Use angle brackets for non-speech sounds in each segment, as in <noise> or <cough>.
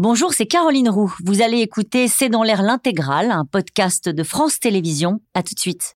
Bonjour, c'est Caroline Roux. Vous allez écouter C'est dans l'air l'intégrale, un podcast de France Télévisions. À tout de suite.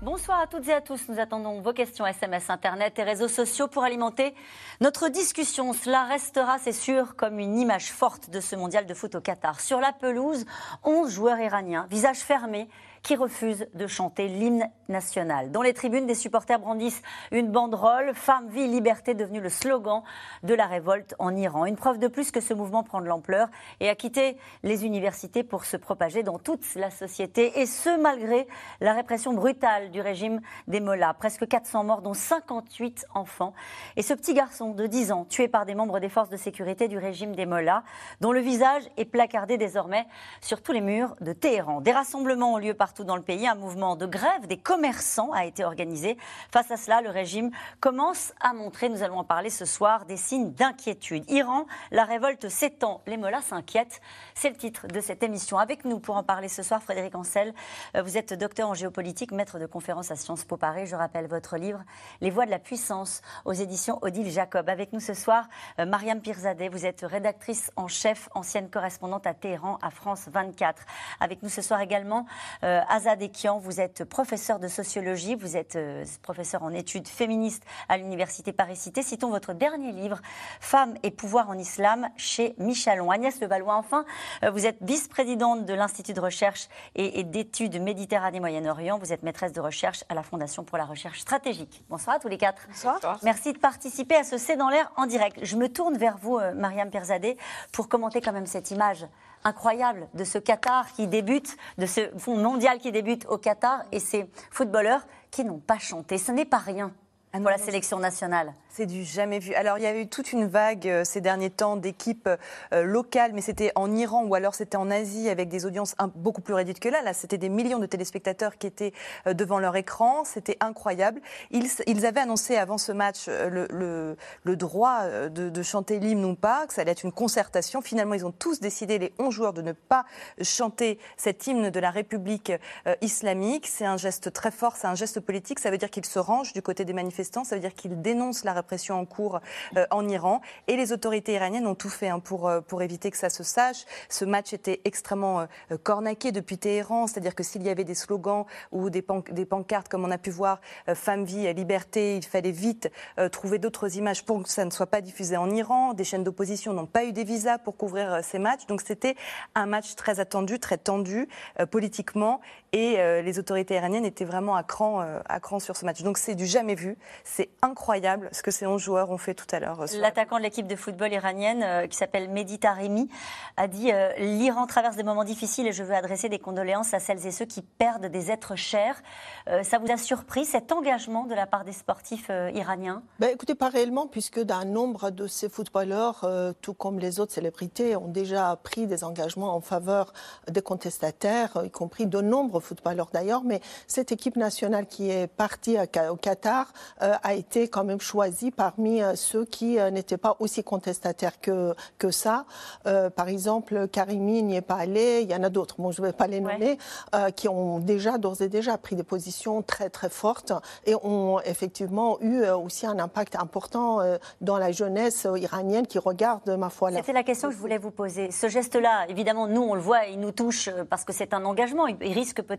Bonsoir à toutes et à tous. Nous attendons vos questions SMS, Internet et réseaux sociaux pour alimenter notre discussion. Cela restera, c'est sûr, comme une image forte de ce mondial de foot au Qatar. Sur la pelouse, 11 joueurs iraniens, visage fermé, qui refusent de chanter l'hymne national. Dans les tribunes, des supporters brandissent une banderole Femme, vie, liberté devenu le slogan de la révolte en Iran. Une preuve de plus que ce mouvement prend de l'ampleur et a quitté les universités pour se propager dans toute la société. Et ce, malgré la répression brutale du régime des Mollahs. Presque 400 morts, dont 58 enfants. Et ce petit garçon de 10 ans, tué par des membres des forces de sécurité du régime des Mollahs, dont le visage est placardé désormais sur tous les murs de Téhéran. Des rassemblements ont lieu partout dans le pays. Un mouvement de grève des commerçants a été organisé. Face à cela, le régime commence à montrer, nous allons en parler ce soir, des signes d'inquiétude. Iran, la révolte s'étend, les mollahs s'inquiètent. C'est le titre de cette émission. Avec nous pour en parler ce soir, Frédéric Ancel. Euh, vous êtes docteur en géopolitique, maître de conférence à Sciences Po Paris. Je rappelle votre livre Les voix de la puissance aux éditions Odile Jacob. Avec nous ce soir, euh, Mariam Pirzadeh. Vous êtes rédactrice en chef, ancienne correspondante à Téhéran, à France 24. Avec nous ce soir également, euh, Azad Ekian, vous êtes professeur de sociologie, vous êtes euh, professeur en études féministes à l'université Paris-Cité. Citons votre dernier livre, Femmes et pouvoir en islam, chez Michalon. Agnès Levallois, enfin, euh, vous êtes vice-présidente de l'Institut de recherche et, d'études Méditerranée-Moyen-Orient. Vous êtes maîtresse de recherche à la Fondation pour la recherche stratégique. Bonsoir à tous les quatre. Bonsoir. Merci de participer à ce C'est dans l'air en direct. Je me tourne vers vous, euh, Mariam Perzadeh, pour commenter quand même cette image incroyable de ce Qatar qui débute, de ce fond mondial qui débute au Qatar et ces footballeurs qui n'ont pas chanté. Ce n'est pas rien Ah pour la sélection nationale. C'est du jamais vu. Alors, il y a eu toute une vague euh, ces derniers temps d'équipes euh, locales, mais c'était en Iran ou alors c'était en Asie avec des audiences un- beaucoup plus réduites que là. Là, c'était des millions de téléspectateurs qui étaient euh, devant leur écran. C'était incroyable. Ils, ils avaient annoncé avant ce match euh, le, le- le droit euh, de, de chanter l'hymne ou pas, que ça allait être une concertation. Finalement, ils ont tous décidé, les 11 joueurs, de ne pas chanter cet hymne de la République euh, islamique. C'est un geste très fort, c'est un geste politique. Ça veut dire qu'ils se rangent du côté des manifestants. Ça veut dire qu'ils dénoncent la répression en cours euh, en Iran. Et les autorités iraniennes ont tout fait hein, pour, euh, pour éviter que ça se sache. Ce match était extrêmement euh, cornaqué depuis Téhéran. C'est-à-dire que s'il y avait des slogans ou des, des pancartes, comme on a pu voir, femme, vie, liberté, il fallait vite trouver d'autres images pour que ça ne soit pas diffusé en Iran. Des chaînes d'opposition n'ont pas eu des visas pour couvrir ces matchs. Donc c'était un match très attendu, très tendu politiquement. Et euh, les autorités iraniennes étaient vraiment à cran, euh, à cran sur ce match. Donc c'est du jamais vu. C'est incroyable ce que ces 11 joueurs ont fait tout à l'heure. euh, L'attaquant de l'équipe de football iranienne, euh, qui s'appelle Mehdi Taremi, a dit euh, L'Iran traverse des moments difficiles et je veux adresser des condoléances à celles et ceux qui perdent des êtres chers. Euh, ça vous a surpris cet engagement de la part des sportifs euh, iraniens? Ben, écoutez, pas réellement, puisque d'un nombre de ces footballeurs, euh, tout comme les autres célébrités, ont déjà pris des engagements en faveur des contestataires, y compris de nombreux footballeurs d'ailleurs. Mais cette équipe nationale qui est partie Ca- au Qatar euh, a été quand même choisie parmi euh, ceux qui euh, n'étaient pas aussi contestataires que, que ça. Euh, par exemple, Karimi n'y est pas allé, il y en a d'autres, bon, je ne vais pas les nommer, euh, qui ont déjà, d'ores et déjà, pris des positions très très fortes et ont effectivement eu euh, aussi un impact important euh, dans la jeunesse euh, iranienne qui regarde, ma foi, la C'était la question que je voulais vous poser. Ce geste-là, évidemment, nous, on le voit, il nous touche euh, parce que c'est un engagement. Il, il risque peut-être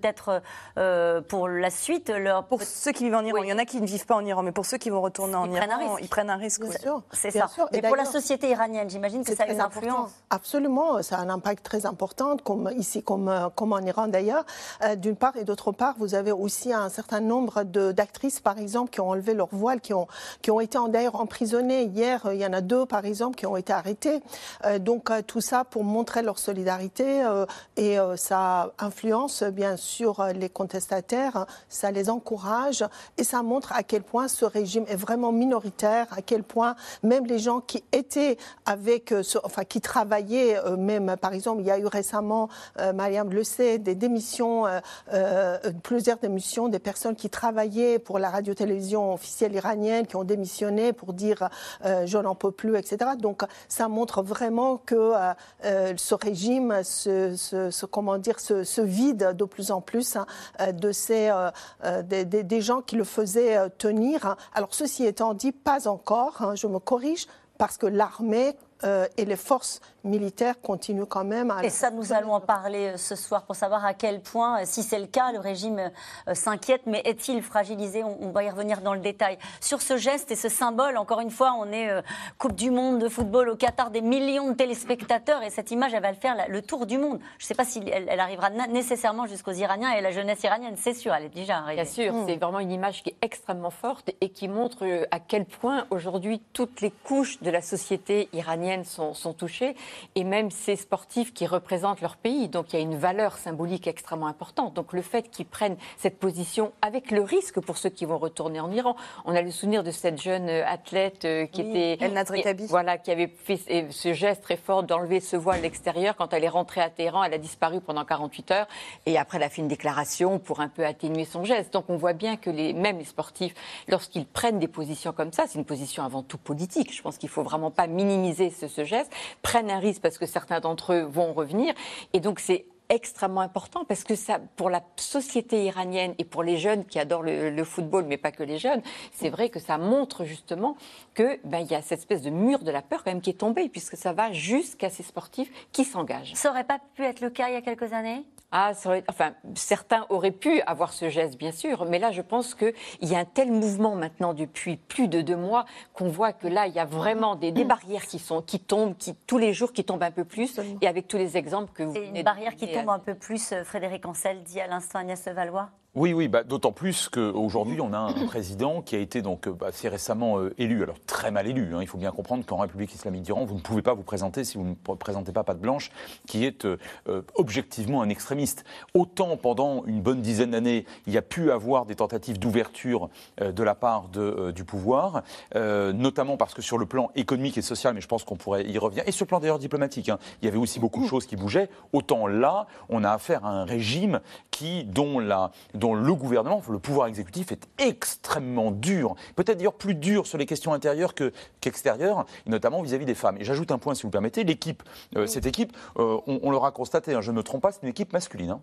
euh, pour la suite leur. Pour ceux qui vivent en Iran, Oui. il y en a qui ne vivent pas en Iran, mais pour ceux qui vont retourner en Ils Iran, ils prennent un risque. Bien oui. sûr, C'est ça. sûr. Et Mais pour la société iranienne, j'imagine que ça a une important. influence. Absolument, ça a un impact très important, comme ici, comme, euh, comme en Iran d'ailleurs, euh, d'une part, et d'autre part, vous avez aussi un certain nombre de- d'actrices, par exemple, qui ont enlevé leur voile, qui ont, qui ont été d'ailleurs emprisonnées. Hier, il y en a deux, par exemple, qui ont été arrêtées. Euh, donc, tout ça pour montrer leur solidarité, et ça influence, bien sûr, euh, les contestataires, ça les encourage, et ça montre à quel point ce régime est vraiment minoritaire, à quel point même les gens qui étaient avec, euh, ce- enfin, qui travaillaient, euh, même, par exemple, il y a eu récemment, euh, Mariam le sait, des démissions, plusieurs démissions des personnes qui travaillaient pour la radio-télévision officielle iranienne, qui ont démissionné pour dire je n'en peux plus, etc. Donc, ça montre vraiment que ce régime se, se- se- comment dire, se vide de plus en plus hein, de ces, des, des, gens qui le faisaient tenir. Alors, ceci étant dit, pas encore, hein, je me corrige, parce que l'armée et les forces militaires continuent quand même à... Et ça, nous allons en parler euh, ce soir pour savoir à quel point, euh, si c'est le cas, le régime euh, s'inquiète, mais est-il fragilisé? On, va y revenir dans le détail. Sur ce geste et ce symbole, encore une fois, on est Coupe du Monde de football au Qatar, des millions de téléspectateurs, et cette image, elle va le faire le tour du monde. Je ne sais pas si elle, arrivera nécessairement jusqu'aux Iraniens et la jeunesse iranienne, c'est sûr, elle est déjà arrivée. Bien sûr, mm. c'est vraiment une image qui est extrêmement forte et qui montre à quel point aujourd'hui toutes les couches de la société iranienne sont, sont touchées et même ces sportifs qui représentent leur pays. Donc il y a une valeur symbolique extrêmement importante. Donc le fait qu'ils prennent cette position avec le risque pour ceux qui vont retourner en Iran. On a le souvenir de cette jeune euh, athlète euh, qui était El voilà qui avait fait ce geste très fort d'enlever ce voile à l'extérieur quand elle est rentrée à Téhéran, elle a disparu pendant 48 heures et après elle a fait une déclaration pour un peu atténuer son geste. Donc on voit bien que les, même les sportifs lorsqu'ils prennent des positions comme ça, c'est une position avant tout politique. Je pense qu'il faut vraiment pas minimiser ce, ce geste, prennent un parce que certains d'entre eux vont revenir. Et donc c'est extrêmement important parce que ça, pour la société iranienne et pour les jeunes qui adorent le, football, mais pas que les jeunes, c'est vrai que ça montre justement que ben, il y a cette espèce de mur de la peur quand même qui est tombé puisque ça va jusqu'à ces sportifs qui s'engagent. Ça aurait pas pu être le cas il y a quelques années? Ah, enfin, certains auraient pu avoir ce geste, bien sûr, mais là, je pense qu'il y a un tel mouvement maintenant depuis plus de deux mois qu'on voit que là, il y a vraiment des, barrières qui sont qui tombent, qui tous les jours qui tombent un peu plus, et avec tous les exemples que vous. Une barrière qui tombe un peu plus, euh, Frédéric Ancel dit à l'instant Agnès Valois. Oui, oui, bah, d'autant plus qu'aujourd'hui, on a un <coughs> président qui a été donc euh, assez récemment euh, élu, alors très mal élu. Hein. il faut bien comprendre qu'en République islamique d'Iran, vous ne pouvez pas vous présenter si vous ne présentez pas Patte Blanche, qui est euh, objectivement un extrémiste. Autant pendant une bonne dizaine d'années, il y a pu avoir des tentatives d'ouverture de la part de, du pouvoir, notamment parce que sur le plan économique et social, mais je pense qu'on pourrait y revenir, et sur le plan d'ailleurs diplomatique, hein, il y avait aussi beaucoup de choses qui bougeaient. Autant là, on a affaire à un régime qui, dont la dont le gouvernement, le pouvoir exécutif est extrêmement dur, peut-être d'ailleurs plus dur sur les questions intérieures qu'extérieures, notamment vis-à-vis des femmes. Et j'ajoute un point, si vous permettez, l'équipe, euh, cette équipe, euh, on, on l'aura constaté, hein, je ne me trompe pas, c'est une équipe masculine. Hein.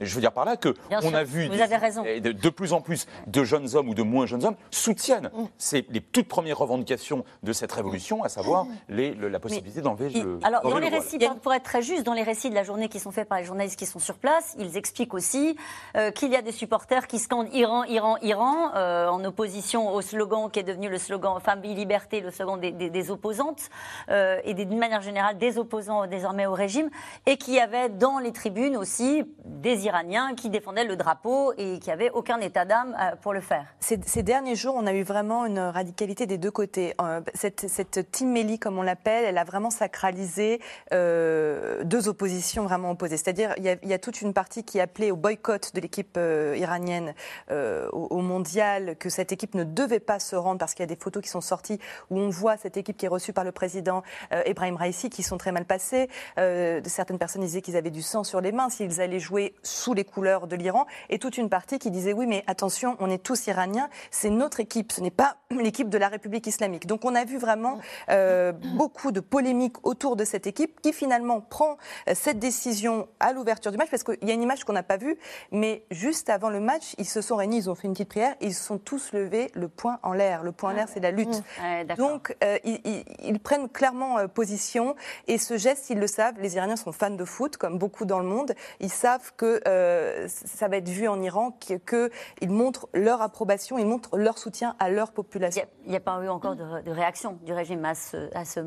Je veux dire par là que on a vu De, plus en plus de jeunes hommes ou de moins jeunes hommes soutiennent mm. les toutes premières revendications de cette révolution, à savoir les, la possibilité d'enlever le. Alors dans les récits, pour être très juste, dans les récits de la journée qui sont faits par les journalistes qui sont sur place, ils expliquent aussi euh, qu'il y a des supporters qui scandent Iran, Iran, Iran, euh, en opposition au slogan qui est devenu le slogan Famille Liberté, le slogan des, opposantes euh, et d'une manière générale des opposants désormais au régime, et qui avait dans les tribunes aussi des Iraniens qui défendaient le drapeau et qui n'avaient aucun état d'âme euh, pour le faire. Ces, derniers jours, on a eu vraiment une radicalité des deux côtés. Euh, cette, cette Team comme on l'appelle, elle a vraiment sacralisé euh, deux oppositions vraiment opposées. C'est-à-dire, il, y, a toute une partie qui appelait au boycott de l'équipe iranienne au, mondial, que cette équipe ne devait pas se rendre parce qu'il y a des photos qui sont sorties où on voit cette équipe qui est reçue par le président Ebrahim Raisi qui sont très mal passées. certaines personnes disaient qu'ils avaient du sang sur les mains s'ils allaient jouer sous les couleurs de l'Iran, et toute une partie qui disait oui, mais attention, on est tous iraniens, c'est notre équipe, ce n'est pas <clears throat> l'équipe de la République islamique. Donc on a vu vraiment euh, <clears throat> beaucoup de polémiques autour de cette équipe qui finalement prend euh, cette décision à l'ouverture du match, parce qu'il y a une image qu'on n'a pas vue, mais juste avant le match, ils se sont réunis, ils ont fait une petite prière, ils se sont tous levés le point en l'air. Le point en l'air, c'est la lutte. Donc euh, ils, prennent clairement position, et ce geste, ils le savent, les Iraniens sont fans de foot, comme beaucoup dans le monde, ils savent que euh, ça va être vu en Iran, qu'ils montrent leur approbation, ils montrent leur soutien à leur population. Il n'y a, pas eu encore de, réaction du régime à ce, à ce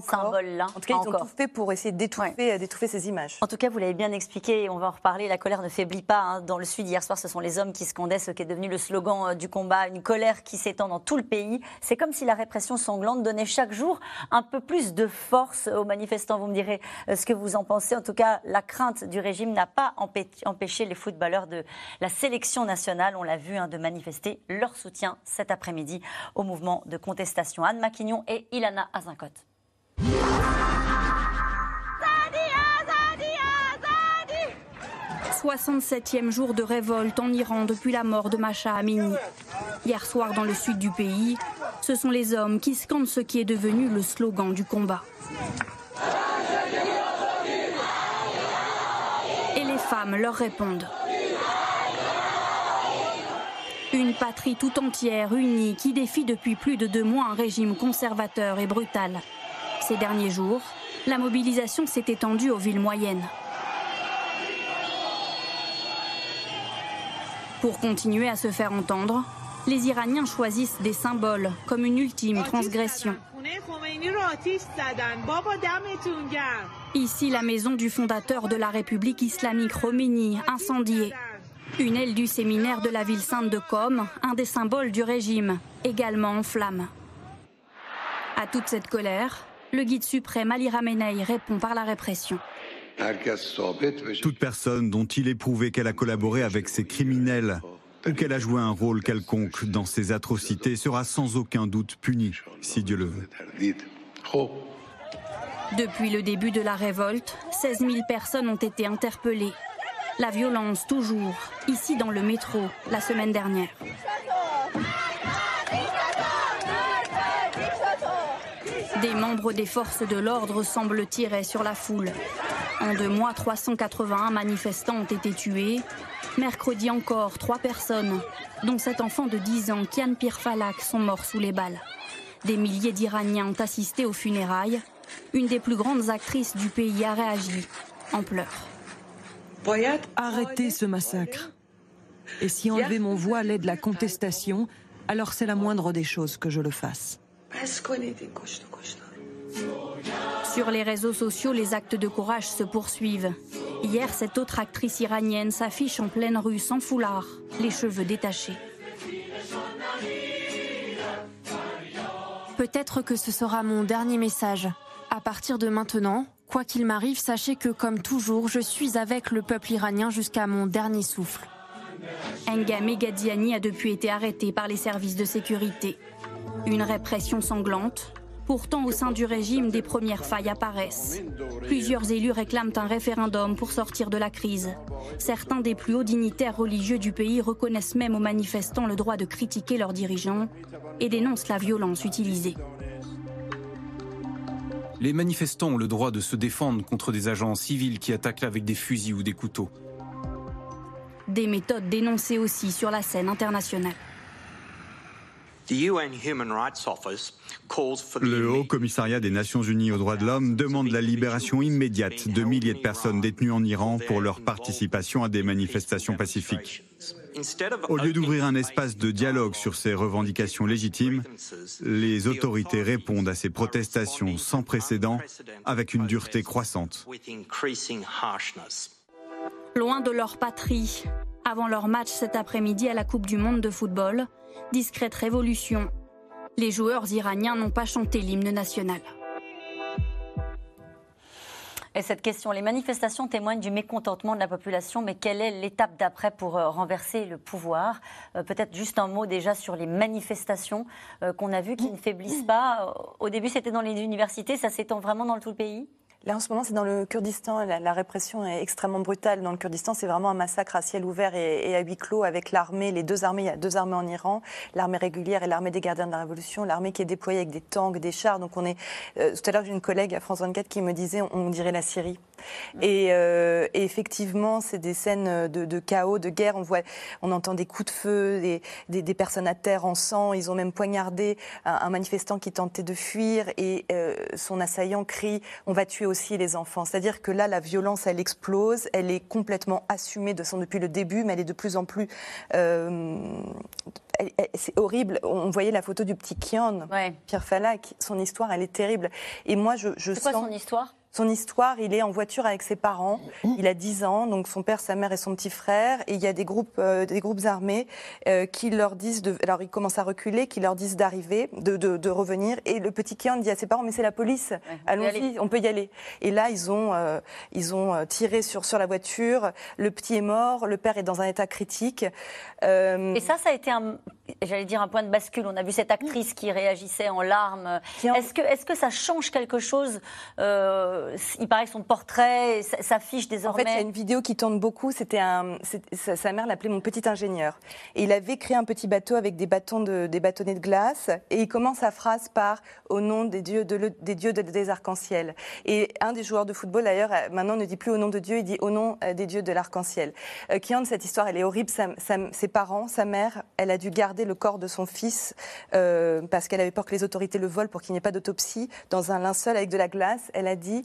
symbole-là. En tout cas, ils ont tout fait pour essayer d'étouffer ces images. En tout cas, vous l'avez bien expliqué on va en reparler. La colère ne faiblit pas. Hein. Dans le Sud, hier soir, ce sont les hommes qui scandaient ce qui est devenu le slogan euh, du combat, une colère qui s'étend dans tout le pays. C'est comme si la répression sanglante donnait chaque jour un peu plus de force aux manifestants. Vous me direz euh, ce que vous en pensez. En tout cas, la crainte du régime n'a pas empêcher les footballeurs de la sélection nationale, on l'a vu, hein, de manifester leur soutien cet après-midi au mouvement de contestation. Anne Maquignon et Ilana Azincote. 67e jour de révolte en Iran depuis la mort de Masha Amini. Hier soir, dans le sud du pays, ce sont les hommes qui scandent ce qui est devenu le slogan du combat. Femmes leur répondent. Une patrie tout entière, unie, qui défie depuis plus de deux mois un régime conservateur et brutal. Ces derniers jours, la mobilisation s'est étendue aux villes moyennes. Pour continuer à se faire entendre, les Iraniens choisissent des symboles comme une ultime transgression. Ici, la maison du fondateur de la République islamique Khomeini, incendiée. Une aile du séminaire de la ville sainte de Qom, un des symboles du régime, également en flammes. À toute cette colère, le guide suprême Ali Ramenei répond par la répression. Toute personne dont il est prouvé qu'elle a collaboré avec ces criminels ou qu'elle a joué un rôle quelconque dans ces atrocités sera sans aucun doute punie, si Dieu le veut. Depuis le début de la révolte, 16 000 personnes ont été interpellées. La violence toujours, ici dans le métro, la semaine dernière. Des membres des forces de l'ordre semblent tirer sur la foule. En deux mois, 381 manifestants ont été tués. Mercredi encore, trois personnes, dont cet enfant de 10 ans, Kian Pirfalak, sont morts sous les balles. Des milliers d'Iraniens ont assisté aux funérailles. Une des plus grandes actrices du pays a réagi en pleurs. Arrêtez ce massacre. Et si enlever mon voile est de la contestation, alors c'est la moindre des choses que je le fasse. Sur les réseaux sociaux, les actes de courage se poursuivent. Hier, cette autre actrice iranienne s'affiche en pleine rue sans foulard, les cheveux détachés. Peut-être que ce sera mon dernier message. À partir de maintenant, quoi qu'il m'arrive, sachez que, comme toujours, je suis avec le peuple iranien jusqu'à mon dernier souffle. Enga Megadiani a depuis été arrêté par les services de sécurité. Une répression sanglante. Pourtant, au sein du régime, des premières failles apparaissent. Plusieurs élus réclament un référendum pour sortir de la crise. Certains des plus hauts dignitaires religieux du pays reconnaissent même aux manifestants le droit de critiquer leurs dirigeants et dénoncent la violence utilisée. Les manifestants ont le droit de se défendre contre des agents civils qui attaquent avec des fusils ou des couteaux. Des méthodes dénoncées aussi sur la scène internationale. Le Haut Commissariat des Nations Unies aux droits de l'homme demande la libération immédiate de milliers de personnes détenues en Iran pour leur participation à des manifestations pacifiques. Au lieu d'ouvrir un espace de dialogue sur ces revendications légitimes, les autorités répondent à ces protestations sans précédent avec une dureté croissante. Loin de leur patrie, avant leur match cet après-midi à la Coupe du Monde de football, discrète révolution. Les joueurs iraniens n'ont pas chanté l'hymne national. Les manifestations témoignent du mécontentement de la population, mais quelle est l'étape d'après pour euh, renverser le pouvoir? Euh, Peut-être juste un mot déjà sur les manifestations euh, qu'on a vues qui ne faiblissent pas. Au début, c'était dans les universités, ça s'étend vraiment dans tout le pays? Là, en ce moment, c'est dans le Kurdistan. La, répression est extrêmement brutale. Dans le Kurdistan, c'est vraiment un massacre à ciel ouvert et, à huis clos avec l'armée, les deux armées. Il y a deux armées en Iran, l'armée régulière et l'armée des gardiens de la Révolution. L'armée qui est déployée avec des tanks, des chars. Donc, on est. Euh, tout à l'heure, j'ai une collègue à France 24 qui me disait on, dirait la Syrie. Euh, et, effectivement, c'est des scènes de, chaos, de guerre. On voit, on entend des coups de feu, des, personnes à terre en sang. Ils ont même poignardé un, manifestant qui tentait de fuir et euh, son assaillant crie on va tuer aussi les enfants. C'est-à-dire que là, la violence, elle explose, elle est complètement assumée de son, depuis le début, mais elle est de plus en plus... Euh, c'est horrible. On voyait la photo du petit Kian, Pierre Falak. Son histoire, elle est terrible. Et moi, je, je sens... C'est quoi son histoire? Son histoire, il est en voiture avec ses parents. Il a 10 ans, donc son père, sa mère et son petit frère. Et il y a des groupes, euh, des groupes armés euh, qui leur disent, de, alors ils commencent à reculer, qui leur disent d'arriver, de, de, revenir. Et le petit Kian dit à ses parents, mais c'est la police, allons-y, on peut y aller. Et là, ils ont, euh, ils ont tiré sur, sur la voiture. Le petit est mort, le père est dans un état critique. Et ça, ça a été un, j'allais dire un point de bascule. On a vu cette actrice qui réagissait en larmes. Est-ce que, est que ça change quelque chose il paraît que son portrait s'affiche désormais. En fait, il y a une vidéo qui tourne beaucoup. C'était un, sa, mère l'appelait mon petit ingénieur. Et il avait créé un petit bateau avec des bâtons de, des bâtonnets de glace. Et il commence sa phrase par au nom des dieux, de, des dieux des arcs-en-ciel. Et un des joueurs de football, d'ailleurs, maintenant ne dit plus au nom de Dieu, il dit au nom des dieux de l'arc-en-ciel. qui de cette histoire, elle est horrible. ses parents, sa mère, elle a dû garder le corps de son fils parce qu'elle avait peur que les autorités le volent pour qu'il n'y ait pas d'autopsie dans un linceul avec de la glace. Elle a dit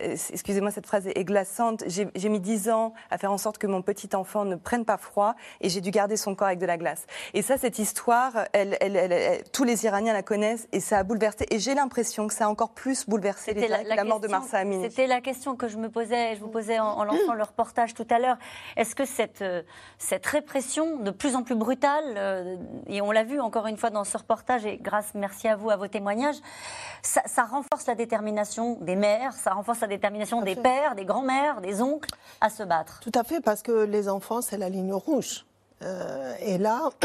excusez-moi, cette phrase est glaçante. J'ai mis dix ans à faire en sorte que mon petit enfant ne prenne pas froid et j'ai dû garder son corps avec de la glace. Et ça, cette histoire, tous les Iraniens la connaissent et ça a bouleversé. Et j'ai l'impression que ça a encore plus bouleversé les la, la, mort de Marsa Amini. C'était la question que je me posais, je vous posais en, lançant le reportage tout à l'heure. Est-ce que cette, euh, cette répression de plus en plus brutale, euh, et on l'a vu encore une fois dans ce reportage, et grâce, merci à vous, à vos témoignages, ça, ça renforce la détermination des mères, ça renforce la détermination des pères, des grands-mères, des oncles à se battre. Tout à fait, parce que les enfants, c'est la ligne rouge. Euh, et là. <coughs>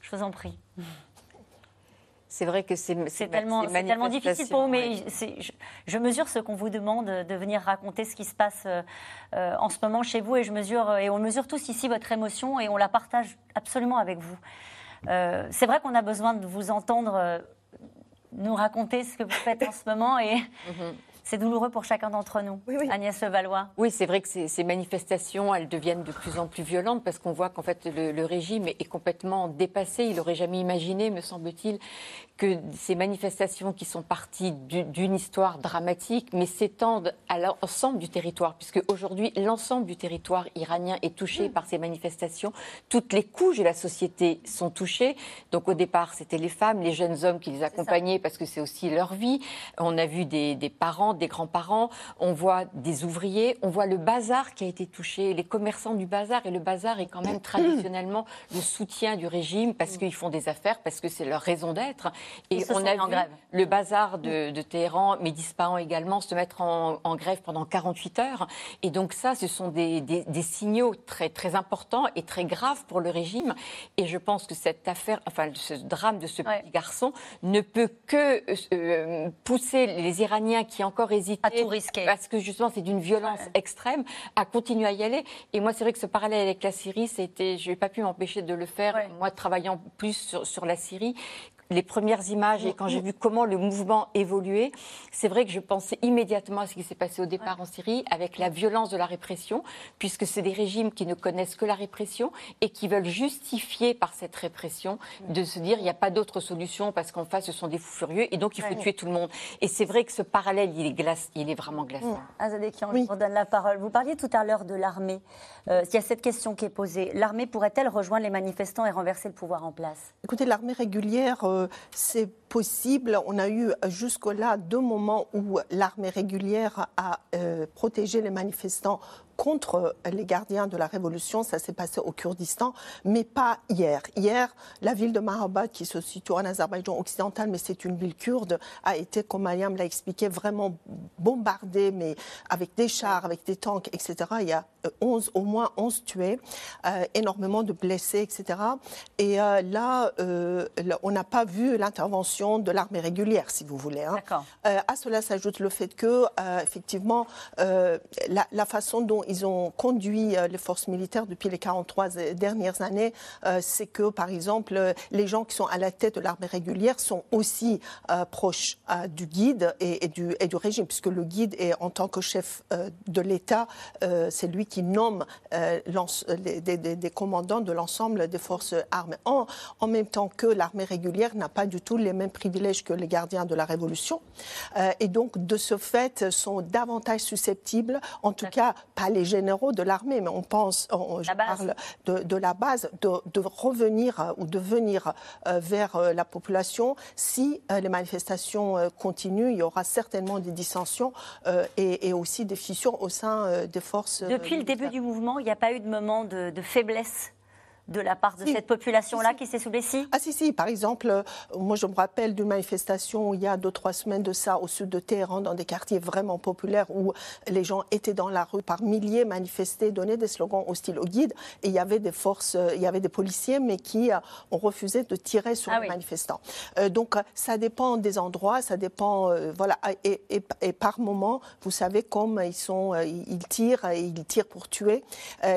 Je vous en prie. C'est vrai que c'est tellement, tellement, difficile pour vous, mais je, je, mesure ce qu'on vous demande de venir raconter ce qui se passe euh, euh, en ce moment chez vous, et je mesure et on mesure tous ici votre émotion et on la partage absolument avec vous. c'est vrai qu'on a besoin de vous entendre nous raconter ce que vous faites en ce moment et <laughs> mhm. C'est douloureux pour chacun d'entre nous, Agnès Levallois. Oui, c'est vrai que ces, manifestations, elles deviennent de plus en plus violentes parce qu'on voit qu'en fait le, régime est, complètement dépassé. Il n'aurait jamais imaginé, me semble-t-il, que ces manifestations qui sont parties d'une histoire dramatique, mais s'étendent à l'ensemble du territoire, puisque aujourd'hui l'ensemble du territoire iranien est touché par ces manifestations. Toutes les couches de la société sont touchées. Donc au départ, c'était les femmes, les jeunes hommes qui les accompagnaient parce que c'est aussi leur vie. On a vu des, des parents des grands-parents, on voit des ouvriers, on voit le bazar qui a été touché, les commerçants du bazar. Et le bazar est quand même <clears throat> traditionnellement le soutien du régime parce qu'ils font des affaires, parce que c'est leur raison d'être. Et on a vu le bazar de, Téhéran, mais disparant également, se mettre en, grève pendant 48 heures. Et donc ça, ce sont des, signaux très, très importants et très graves pour le régime. Et je pense que cette affaire, enfin ce drame de ce petit garçon ne peut que euh, pousser les Iraniens qui encore hésiter. À tout risquer. Parce que justement, c'est d'une violence extrême, à continuer à y aller. Et moi, c'est vrai que ce parallèle avec la Syrie, c'était, je n'ai pas pu m'empêcher de le faire, moi, travaillant plus sur, sur la Syrie les premières images et quand j'ai vu comment le mouvement évoluait, c'est vrai que je pensais immédiatement à ce qui s'est passé au départ en Syrie avec la violence de la répression, puisque c'est des régimes qui ne connaissent que la répression et qui veulent justifier par cette répression de se dire il n'y a pas d'autre solution parce qu'en face ce sont des fous furieux et donc il faut tuer tout le monde. Et c'est vrai que ce parallèle, il est, glace, il est vraiment glaçant. Azadekian, je vous donne la parole. Vous parliez tout à l'heure de l'armée. Euh, il y a cette question qui est posée. L'armée pourrait-elle rejoindre les manifestants et renverser le pouvoir en place? Écoutez, l'armée régulière... Euh, c'est possible. On a eu jusque-là deux moments où l'armée régulière a euh, protégé les manifestants contre les gardiens de la révolution. Ça s'est passé au Kurdistan, mais pas hier. Hier, la ville de Mahabad, qui se situe en Azerbaïdjan occidental, mais c'est une ville kurde, a été, comme Mariam l'a expliqué, vraiment bombardée, mais avec des chars, avec des tanks, etc. Il y a 11, euh, au moins 11 tués, euh, énormément de blessés, etc. Et euh, là, on n'a pas vu l'intervention de l'armée régulière, si vous voulez. Hein. à cela s'ajoute le fait que, effectivement, la, la, façon dont ils ont conduit euh, les forces militaires depuis les 43 dernières années, euh, c'est que, par exemple, les gens qui sont à la tête de l'armée régulière sont aussi euh, proches du guide et, du, et, du, régime, puisque le guide est, en tant que chef de l'État, c'est lui qui nomme les, des, commandants de l'ensemble des forces armées. En, en, même temps que l'armée régulière n'a pas du tout les mêmes privilèges que les gardiens de la Révolution. et donc, de ce fait, sont davantage susceptibles, en tout cas pas les généraux de l'armée, mais on pense, je parle de, la base, de, revenir euh, ou de venir euh, vers euh, la population. Si les manifestations continuent, il y aura certainement des dissensions et, aussi des fissures au sein des forces. Depuis le début du mouvement, il n'y a pas eu de moment de, faiblesse de la part de cette population-là qui s'est soulevée Ah si, si. Par exemple, euh, moi je me rappelle d'une manifestation il y a deux, trois semaines de ça au sud de Téhéran, dans des quartiers vraiment populaires où les gens étaient dans la rue par milliers, manifestaient, donnaient des slogans hostiles au guide. Et il y avait des forces, euh, il y avait des policiers, mais qui euh, ont refusé de tirer sur ah les manifestants. donc ça dépend des endroits, ça dépend, voilà. Et, et, par moment, vous savez, comme ils sont, ils tirent, et ils tirent pour tuer.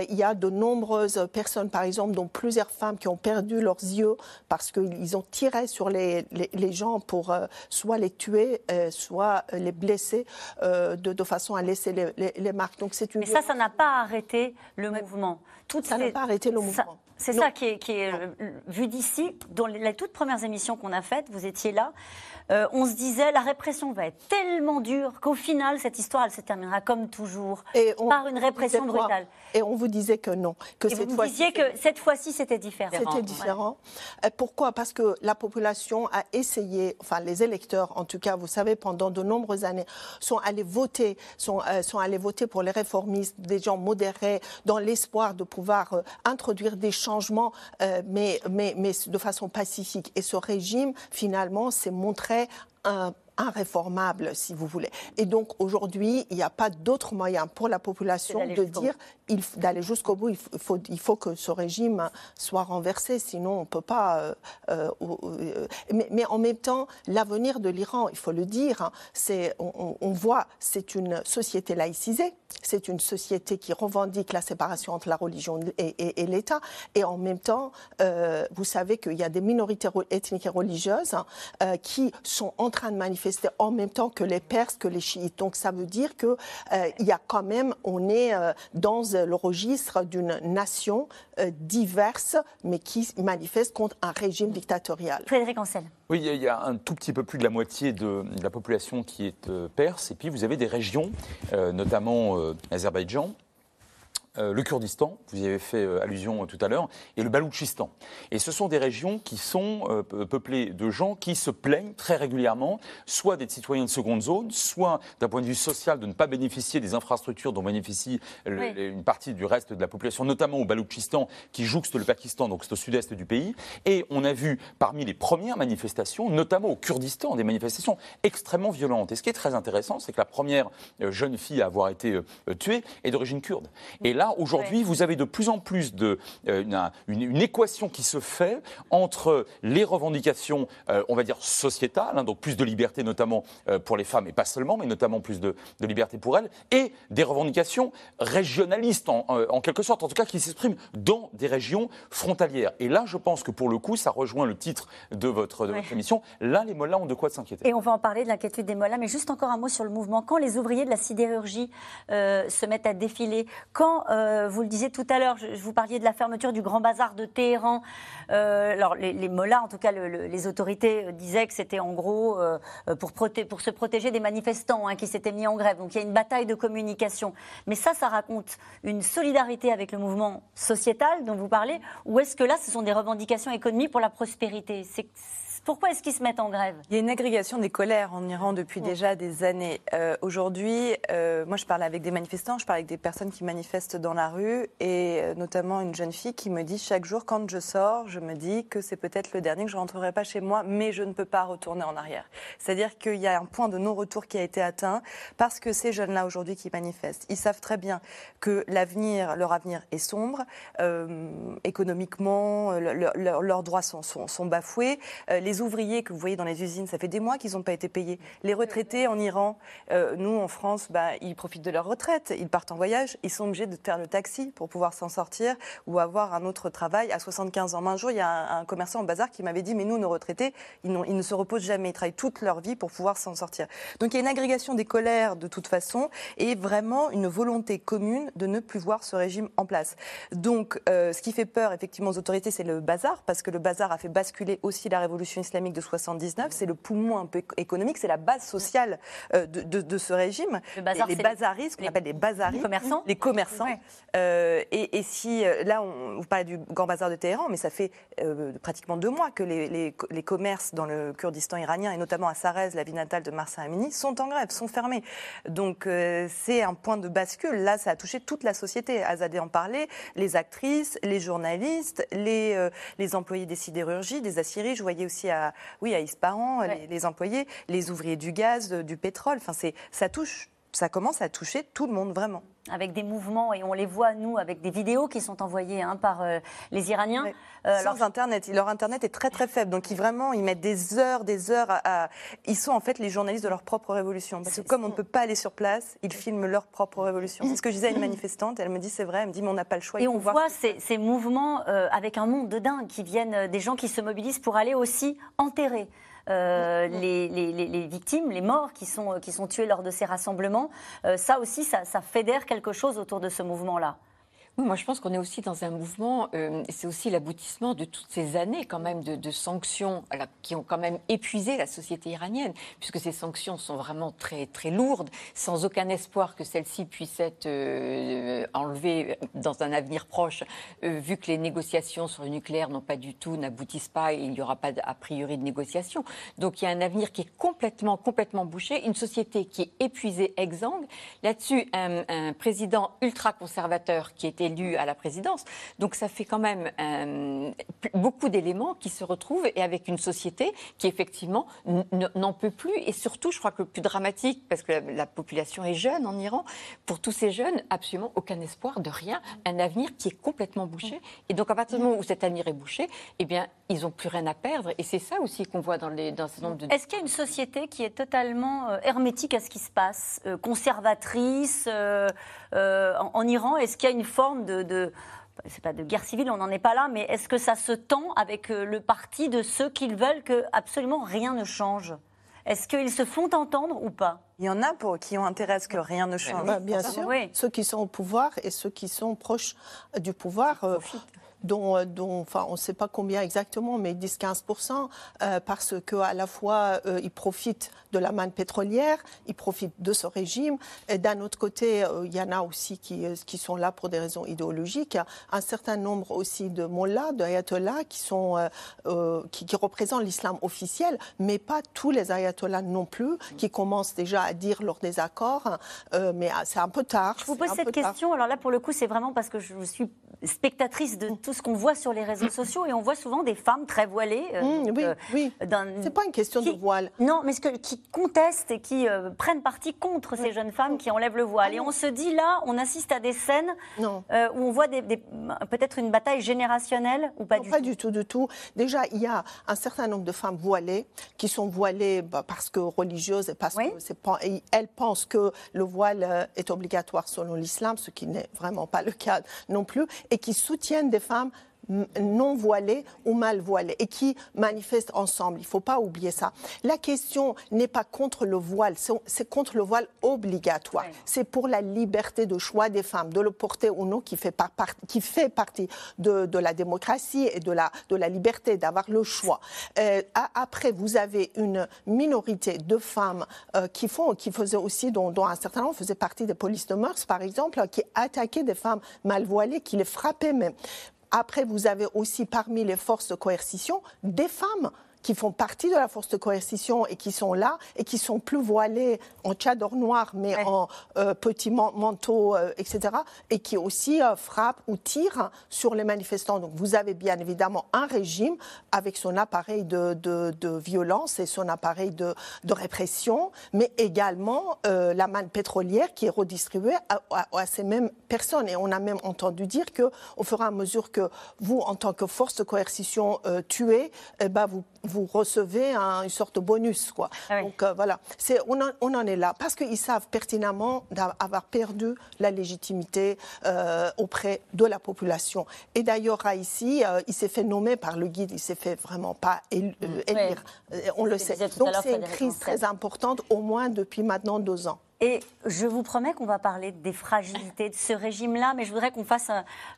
il y a de nombreuses personnes, par exemple, dont plusieurs femmes qui ont perdu leurs yeux parce qu'ils ont tiré sur les, les, gens pour euh, soit les tuer, euh, soit les blesser euh, de, de, façon à laisser les, les marques. Donc c'est une. Mais ça, ça n'a pas arrêté le mouvement. Toutes ça n'a pas arrêté le mouvement. C'est ça qui est, qui est vu d'ici. Dans les toutes premières émissions qu'on a faites, vous étiez là. Euh, on se disait la répression va être tellement dure qu'au final, cette histoire, elle se terminera comme toujours, par une répression brutale. Et on vous disait que non. Que Et vous disiez que cette fois-ci, c'était différent. C'était différent. Euh, pourquoi? Parce que la population a essayé, enfin les électeurs, en tout cas, vous savez, pendant de nombreuses années, sont allés voter, sont, euh, sont allés voter pour les réformistes, des gens modérés, dans l'espoir de pouvoir introduire des changements, mais, mais, mais de façon pacifique. Et ce régime, finalement, s'est montré un inréformable, si vous voulez. Et donc aujourd'hui, il n'y a pas d'autre moyen pour la population de dire d'aller jusqu'au bout. Il faut, il faut que ce régime soit renversé, sinon on ne peut pas. Euh, euh, euh, mais, en même temps, l'avenir de l'Iran, il faut le dire, hein, c'est on, voit, c'est une société laïcisée, c'est une société qui revendique la séparation entre la religion et, et, l'État, et en même temps, vous savez qu'il y a des minorités ethniques et religieuses hein, qui sont en train de manifester en même temps que les Perses, que les chiites. Donc ça veut dire que il y a quand même, on est dans le registre d'une nation euh, diverse, mais qui manifeste contre un régime dictatorial. Frédéric Ancel. Oui, il y a un tout petit peu plus de la moitié de, la population qui est euh, perse, et puis vous avez des régions, euh, notamment l'Azerbaïdjan, euh, le Kurdistan, vous y avez fait euh, allusion tout à l'heure, et le Baloutchistan. Et ce sont des régions qui sont euh, peuplées de gens qui se plaignent très régulièrement, soit des citoyens de seconde zone, soit d'un point de vue social de ne pas bénéficier des infrastructures dont bénéficie une partie du reste de la population, notamment au Baloutchistan, qui jouxte le Pakistan, donc c'est au sud-est du pays. Et on a vu parmi les premières manifestations, notamment au Kurdistan, des manifestations extrêmement violentes. Et ce qui est très intéressant, c'est que la première jeune fille à avoir été tuée est d'origine kurde. Et là, aujourd'hui, vous avez de plus en plus de, euh, une, équation qui se fait entre les revendications, euh, on va dire, sociétales, hein, donc plus de liberté notamment euh, pour les femmes, et pas seulement, mais notamment plus de, liberté pour elles, et des revendications régionalistes, en, en quelque sorte, en tout cas, qui s'expriment dans des régions frontalières. Et là, je pense que pour le coup, ça rejoint le titre de votre, de votre émission. Là, les Mollahs ont de quoi s'inquiéter. Et on va en parler de l'inquiétude des Mollahs, mais juste encore un mot sur le mouvement. Quand les ouvriers de la sidérurgie se mettent à défiler, quand euh, vous le disiez tout à l'heure, je, vous parliez de la fermeture du Grand Bazar de Téhéran. Euh, alors, les, les en tout cas, les autorités euh, disaient que c'était en gros pour, se protéger des manifestants hein, qui s'étaient mis en grève. Donc, il y a une bataille de communication. Mais ça, ça raconte une solidarité avec le mouvement sociétal dont vous parlez, ou est-ce que là, ce sont des revendications économiques pour la prospérité? Pourquoi est-ce qu'ils se mettent en grève? Il y a une agrégation des colères en Iran depuis déjà des années. Euh, aujourd'hui, euh, moi je parle avec des manifestants, je parle avec des personnes qui manifestent dans la rue et euh, notamment une jeune fille qui me dit chaque jour quand je sors, je me dis que c'est peut-être le dernier, que je ne rentrerai pas chez moi, mais je ne peux pas retourner en arrière. C'est-à-dire qu'il y a un point de non-retour qui a été atteint parce que ces jeunes-là aujourd'hui qui manifestent, ils savent très bien que l'avenir, leur avenir est sombre, économiquement, leurs droits sont, sont, sont bafoués. les les ouvriers que vous voyez dans les usines, ça fait des mois qu'ils n'ont pas été payés. Les retraités en Iran, euh, nous en France, bah, ils profitent de leur retraite, ils partent en voyage, ils sont obligés de faire le taxi pour pouvoir s'en sortir ou avoir un autre travail. À 75 ans, un jour, il y a un, commerçant en bazar qui m'avait dit, mais nous, nos retraités, ils, ils, ne se reposent jamais, ils travaillent toute leur vie pour pouvoir s'en sortir. Donc il y a une agrégation des colères de toute façon et vraiment une volonté commune de ne plus voir ce régime en place. Donc euh, ce qui fait peur effectivement aux autorités, c'est le bazar, parce que le bazar a fait basculer aussi la révolution islamique de 79, c'est le poumon un peu économique, c'est la base sociale euh, de, de, ce régime. Le bazar, les, bazaristes, qu'on appelle les bazaristes. Les commerçants Les commerçants. Euh, et, et, si, euh, là, on, vous parlez du Grand Bazar de Téhéran, mais ça fait pratiquement deux mois que les, les, les, commerces dans le Kurdistan iranien, et notamment à Sarez, la ville natale de Marsa Amini, sont en grève, sont fermés. Donc c'est un point de bascule. Là, ça a touché toute la société. Azadeh en parlait, les actrices, les journalistes, les, les employés des sidérurgies, des aciéries. Je voyais aussi à, oui, à Ispahan, les, employés, les ouvriers du gaz, du pétrole. Enfin, c'est, ça touche, ça commence à toucher tout le monde vraiment avec des mouvements, et on les voit, nous, avec des vidéos qui sont envoyées hein, par euh, les Iraniens. Euh, Sans Internet, leur Internet est très très faible, donc ils vraiment, ils mettent des heures, des heures à, Ils sont en fait les journalistes de leur propre révolution, parce que comme on ne peut pas aller sur place, ils filment leur propre révolution. C'est ce que je disais à une <laughs> manifestante, elle me dit c'est vrai, elle me dit mais on n'a pas le choix. Et on voit ces, ces, mouvements euh, avec un monde de dingue, qui viennent des gens qui se mobilisent pour aller aussi enterrer. Euh, les, les, victimes, les morts qui sont, qui sont tués lors de ces rassemblements. Euh, ça aussi, ça, ça fédère quelque chose autour de ce mouvement-là. Oui, moi je pense qu'on est aussi dans un mouvement, euh, c'est aussi l'aboutissement de toutes ces années quand même de, sanctions qui ont quand même épuisé la société iranienne, puisque ces sanctions sont vraiment très, très lourdes, sans aucun espoir que celles-ci puissent être euh, enlevées dans un avenir proche, euh, vu que les négociations sur le nucléaire n'ont pas du tout, n'aboutissent pas il n'y aura pas a priori de négociations. Donc il y a un avenir qui est complètement, complètement bouché, une société qui est épuisée, exsangue. Là-dessus, un président ultra-conservateur qui était élu à la présidence. Donc ça fait quand même euh, beaucoup d'éléments qui se retrouvent et avec une société qui effectivement n'en peut plus. Et surtout, je crois que le plus dramatique, parce que la, population est jeune en Iran, pour tous ces jeunes, absolument aucun espoir de rien, un avenir qui est complètement bouché. Et donc à partir du moment où cet avenir est bouché, eh bien, ils n'ont plus rien à perdre. Et c'est ça aussi qu'on voit dans, les, dans ce nombre de... Est-ce qu'il y a une société qui est totalement euh, hermétique à ce qui se passe, euh, conservatrice en, en Iran? Est-ce qu'il y a une forme de, c'est pas de guerre civile, on n'en est pas là, mais est-ce que ça se tend avec euh, le parti de ceux qui veulent que absolument rien ne change? Est-ce qu'ils se font entendre ou pas? Il y en a pour, qui ont intérêt à ce que rien ne change. Bah, bien sûr, ceux qui sont au pouvoir et ceux qui sont proches du pouvoir euh, dont, euh, dont, enfin, on ne sait pas combien exactement, mais 10-15%, euh, parce qu'à la fois, euh, ils profitent de la manne pétrolière, ils profitent de ce régime. Et d'un autre côté, il y en a aussi qui, qui sont là pour des raisons idéologiques. Un certain nombre aussi de mollahs, d'ayatollahs, qui, sont, qui, qui, représentent l'islam officiel, mais pas tous les ayatollahs non plus, qui commencent déjà à dire leurs désaccords. mais ah, c'est un peu tard. Je vous pose cette question. Alors là, pour le coup, c'est vraiment parce que je suis spectatrice de tout ce qu'on voit sur les réseaux sociaux et on voit souvent des femmes très voilées. Euh, mmh, oui, euh, oui. C'est pas une question de voile. Non, mais ce que, qui contestent et qui euh, prennent parti contre ces jeunes femmes qui enlèvent le voile. Ah et on se dit là, on assiste à des scènes où on voit des, peut-être une bataille générationnelle ou pas non, du pas tout. du tout, du tout. Déjà, il y a un certain nombre de femmes voilées qui sont voilées bah, parce que religieuses et parce que c'est pas, elles pensent que le voile est obligatoire selon l'islam, ce qui n'est vraiment pas le cas non plus, et qui soutiennent des femmes non voilés ou mal voilés et qui manifestent ensemble. Il ne faut pas oublier ça. La question n'est pas contre le voile, c'est contre le voile obligatoire. C'est pour la liberté de choix des femmes, de le porter ou non, qui fait, qui fait partie de, de, la démocratie et de la, de la liberté d'avoir le choix. Euh, après, vous avez une minorité de femmes euh, qui font, qui faisaient aussi, dont, dont, un certain nombre faisaient partie des polices de mœurs, par exemple, qui attaquaient des femmes mal voilées, qui les frappaient même. Après, vous avez aussi parmi les forces de coercition des femmes qui font partie de la force de coercition et qui sont là et qui sont plus voilés en tchador noir, mais en euh, petits manteaux, euh, etc., et qui aussi euh, frappent ou tirent sur les manifestants. Donc vous avez bien évidemment un régime avec son appareil de, de, violence et son appareil de, de répression, mais également la manne pétrolière qui est redistribuée à, à, ces mêmes personnes. Et on a même entendu dire que, au fur et à mesure que vous, en tant que force de coercition, tuez, eh ben vous vous recevez une sorte de bonus. Quoi. Ah Donc euh, voilà, on en, on, en, est là parce qu'ils savent pertinemment d'avoir perdu la légitimité euh, auprès de la population. Et d'ailleurs, ici, euh, il s'est fait nommer par le guide, il s'est fait vraiment pas mm. élire, on le sait. Donc c'est une crise très importante, au moins depuis maintenant deux ans. Et je vous promets qu'on va parler des fragilités de ce régime-là, mais je voudrais qu'on fasse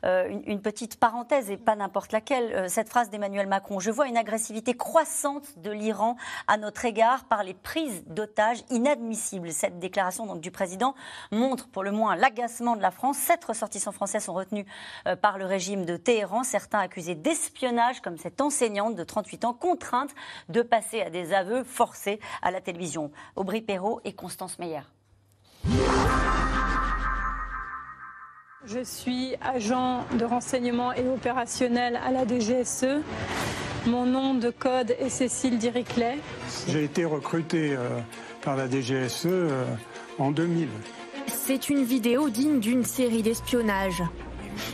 euh, une, petite parenthèse, et pas n'importe laquelle. Euh, cette phrase d'Emmanuel Macron, je vois une agressivité croissante de l'Iran à notre égard par les prises d'otages inadmissibles. Cette déclaration donc, du président montre pour le moins l'agacement de la France. Sept ressortissants français sont retenus euh, par le régime de Téhéran, certains accusés d'espionnage, comme cette enseignante de 38 ans, contrainte de passer à des aveux forcés à la télévision. Aubry Perrault et Constance Meyer. Je suis agent de renseignement et opérationnel à la DGSE. Mon nom de code est Cécile Diriclet. J'ai été recruté euh, par la DGSE euh, en 2000. C'est une vidéo digne d'une série d'espionnage.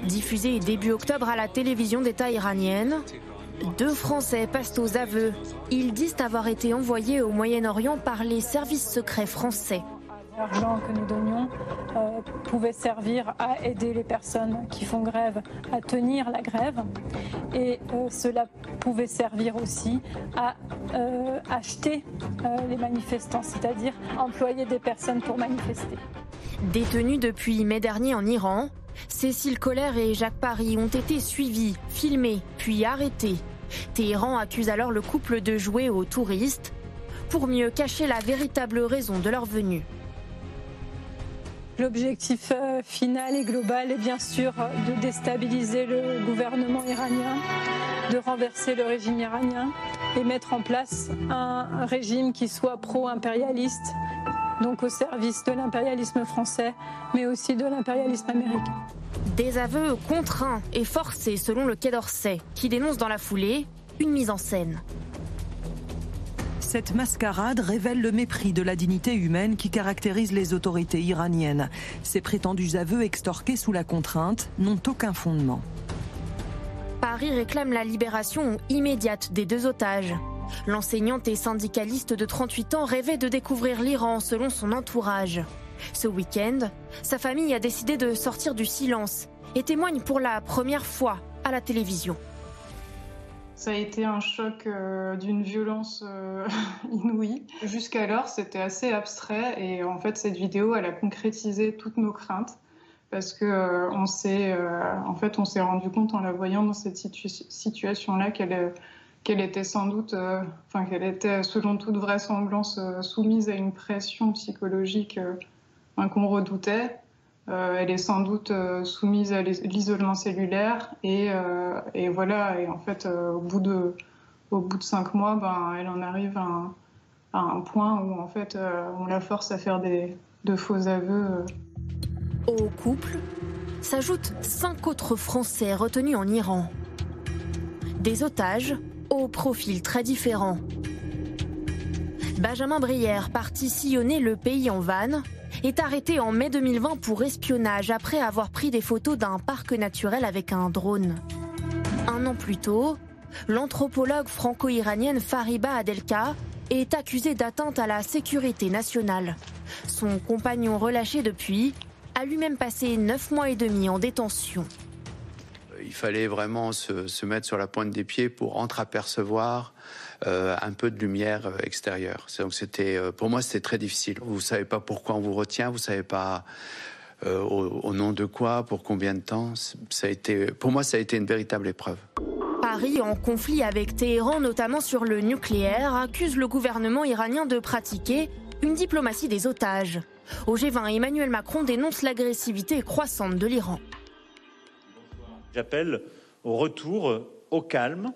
Diffusée début octobre à la télévision d'État iranienne, deux Français passent aux aveux. Ils disent avoir été envoyés au Moyen-Orient par les services secrets français. L'argent que nous donnions euh, pouvait servir à aider les personnes qui font grève à tenir la grève et euh, cela pouvait servir aussi à euh, acheter les manifestants, c'est-à-dire employer des personnes pour manifester. Détenus depuis mai dernier en Iran, Cécile Collère et Jacques Paris ont été suivis, filmés, puis arrêtés. Téhéran accuse alors le couple de jouer aux touristes pour mieux cacher la véritable raison de leur venue. L'objectif euh, final et global est bien sûr de déstabiliser le gouvernement iranien, de renverser le régime iranien et mettre en place un régime qui soit pro-impérialiste, donc au service de l'impérialisme français, mais aussi de l'impérialisme américain. Des aveux contraints et forcés selon le Quai d'Orsay, qui dénonce dans la foulée une mise en scène. Cette mascarade révèle le mépris de la dignité humaine qui caractérise les autorités iraniennes. Ces prétendus aveux extorqués sous la contrainte n'ont aucun fondement. Paris réclame la libération immédiate des deux otages. L'enseignante et syndicaliste de 38 ans rêvait de découvrir l'Iran selon son entourage. Ce week-end, sa famille a décidé de sortir du silence et témoigne pour la première fois à la télévision. Ça a été un choc euh, d'une violence euh, <laughs> inouïe. Jusqu'alors, c'était assez abstrait et en fait, cette vidéo, elle a concrétisé toutes nos craintes parce que euh, on s'est, en fait, on s'est rendu compte en la voyant dans cette situation-là qu'elle, était sans doute, enfin, qu'elle était selon toute vraisemblance soumise à une pression psychologique qu'on redoutait elle est sans doute euh, soumise à l'isolement cellulaire et, euh, et, voilà. Et en fait, au bout de au bout de cinq mois, ben, elle en arrive à un, point où en fait, on la force à faire des, de faux aveux. Au couple s'ajoutent cinq autres Français retenus en Iran. Des otages au profil très différent. Benjamin Brière, parti sillonner le pays en vanne, est arrêté en mai 2020 pour espionnage après avoir pris des photos d'un parc naturel avec un drone. Un an plus tôt, l'anthropologue franco-iranienne Fariba Adelka est accusée d'atteinte à la sécurité nationale. Son compagnon relâché depuis a lui-même passé neuf mois et demi en détention. Il fallait vraiment se, se mettre sur la pointe des pieds pour entreapercevoir un peu de lumière euh, extérieure. Donc c'était, euh, pour moi, c'était très difficile. Vous savez pas pourquoi on vous retient, vous savez pas au, nom de quoi, pour combien de temps. Ça a été, pour moi, ça a été une véritable épreuve. Paris, en conflit avec Téhéran, notamment sur le nucléaire, accuse le gouvernement iranien de pratiquer une diplomatie des otages. Au G20, Emmanuel Macron dénonce l'agressivité croissante de l'Iran. J'appelle au retour au calme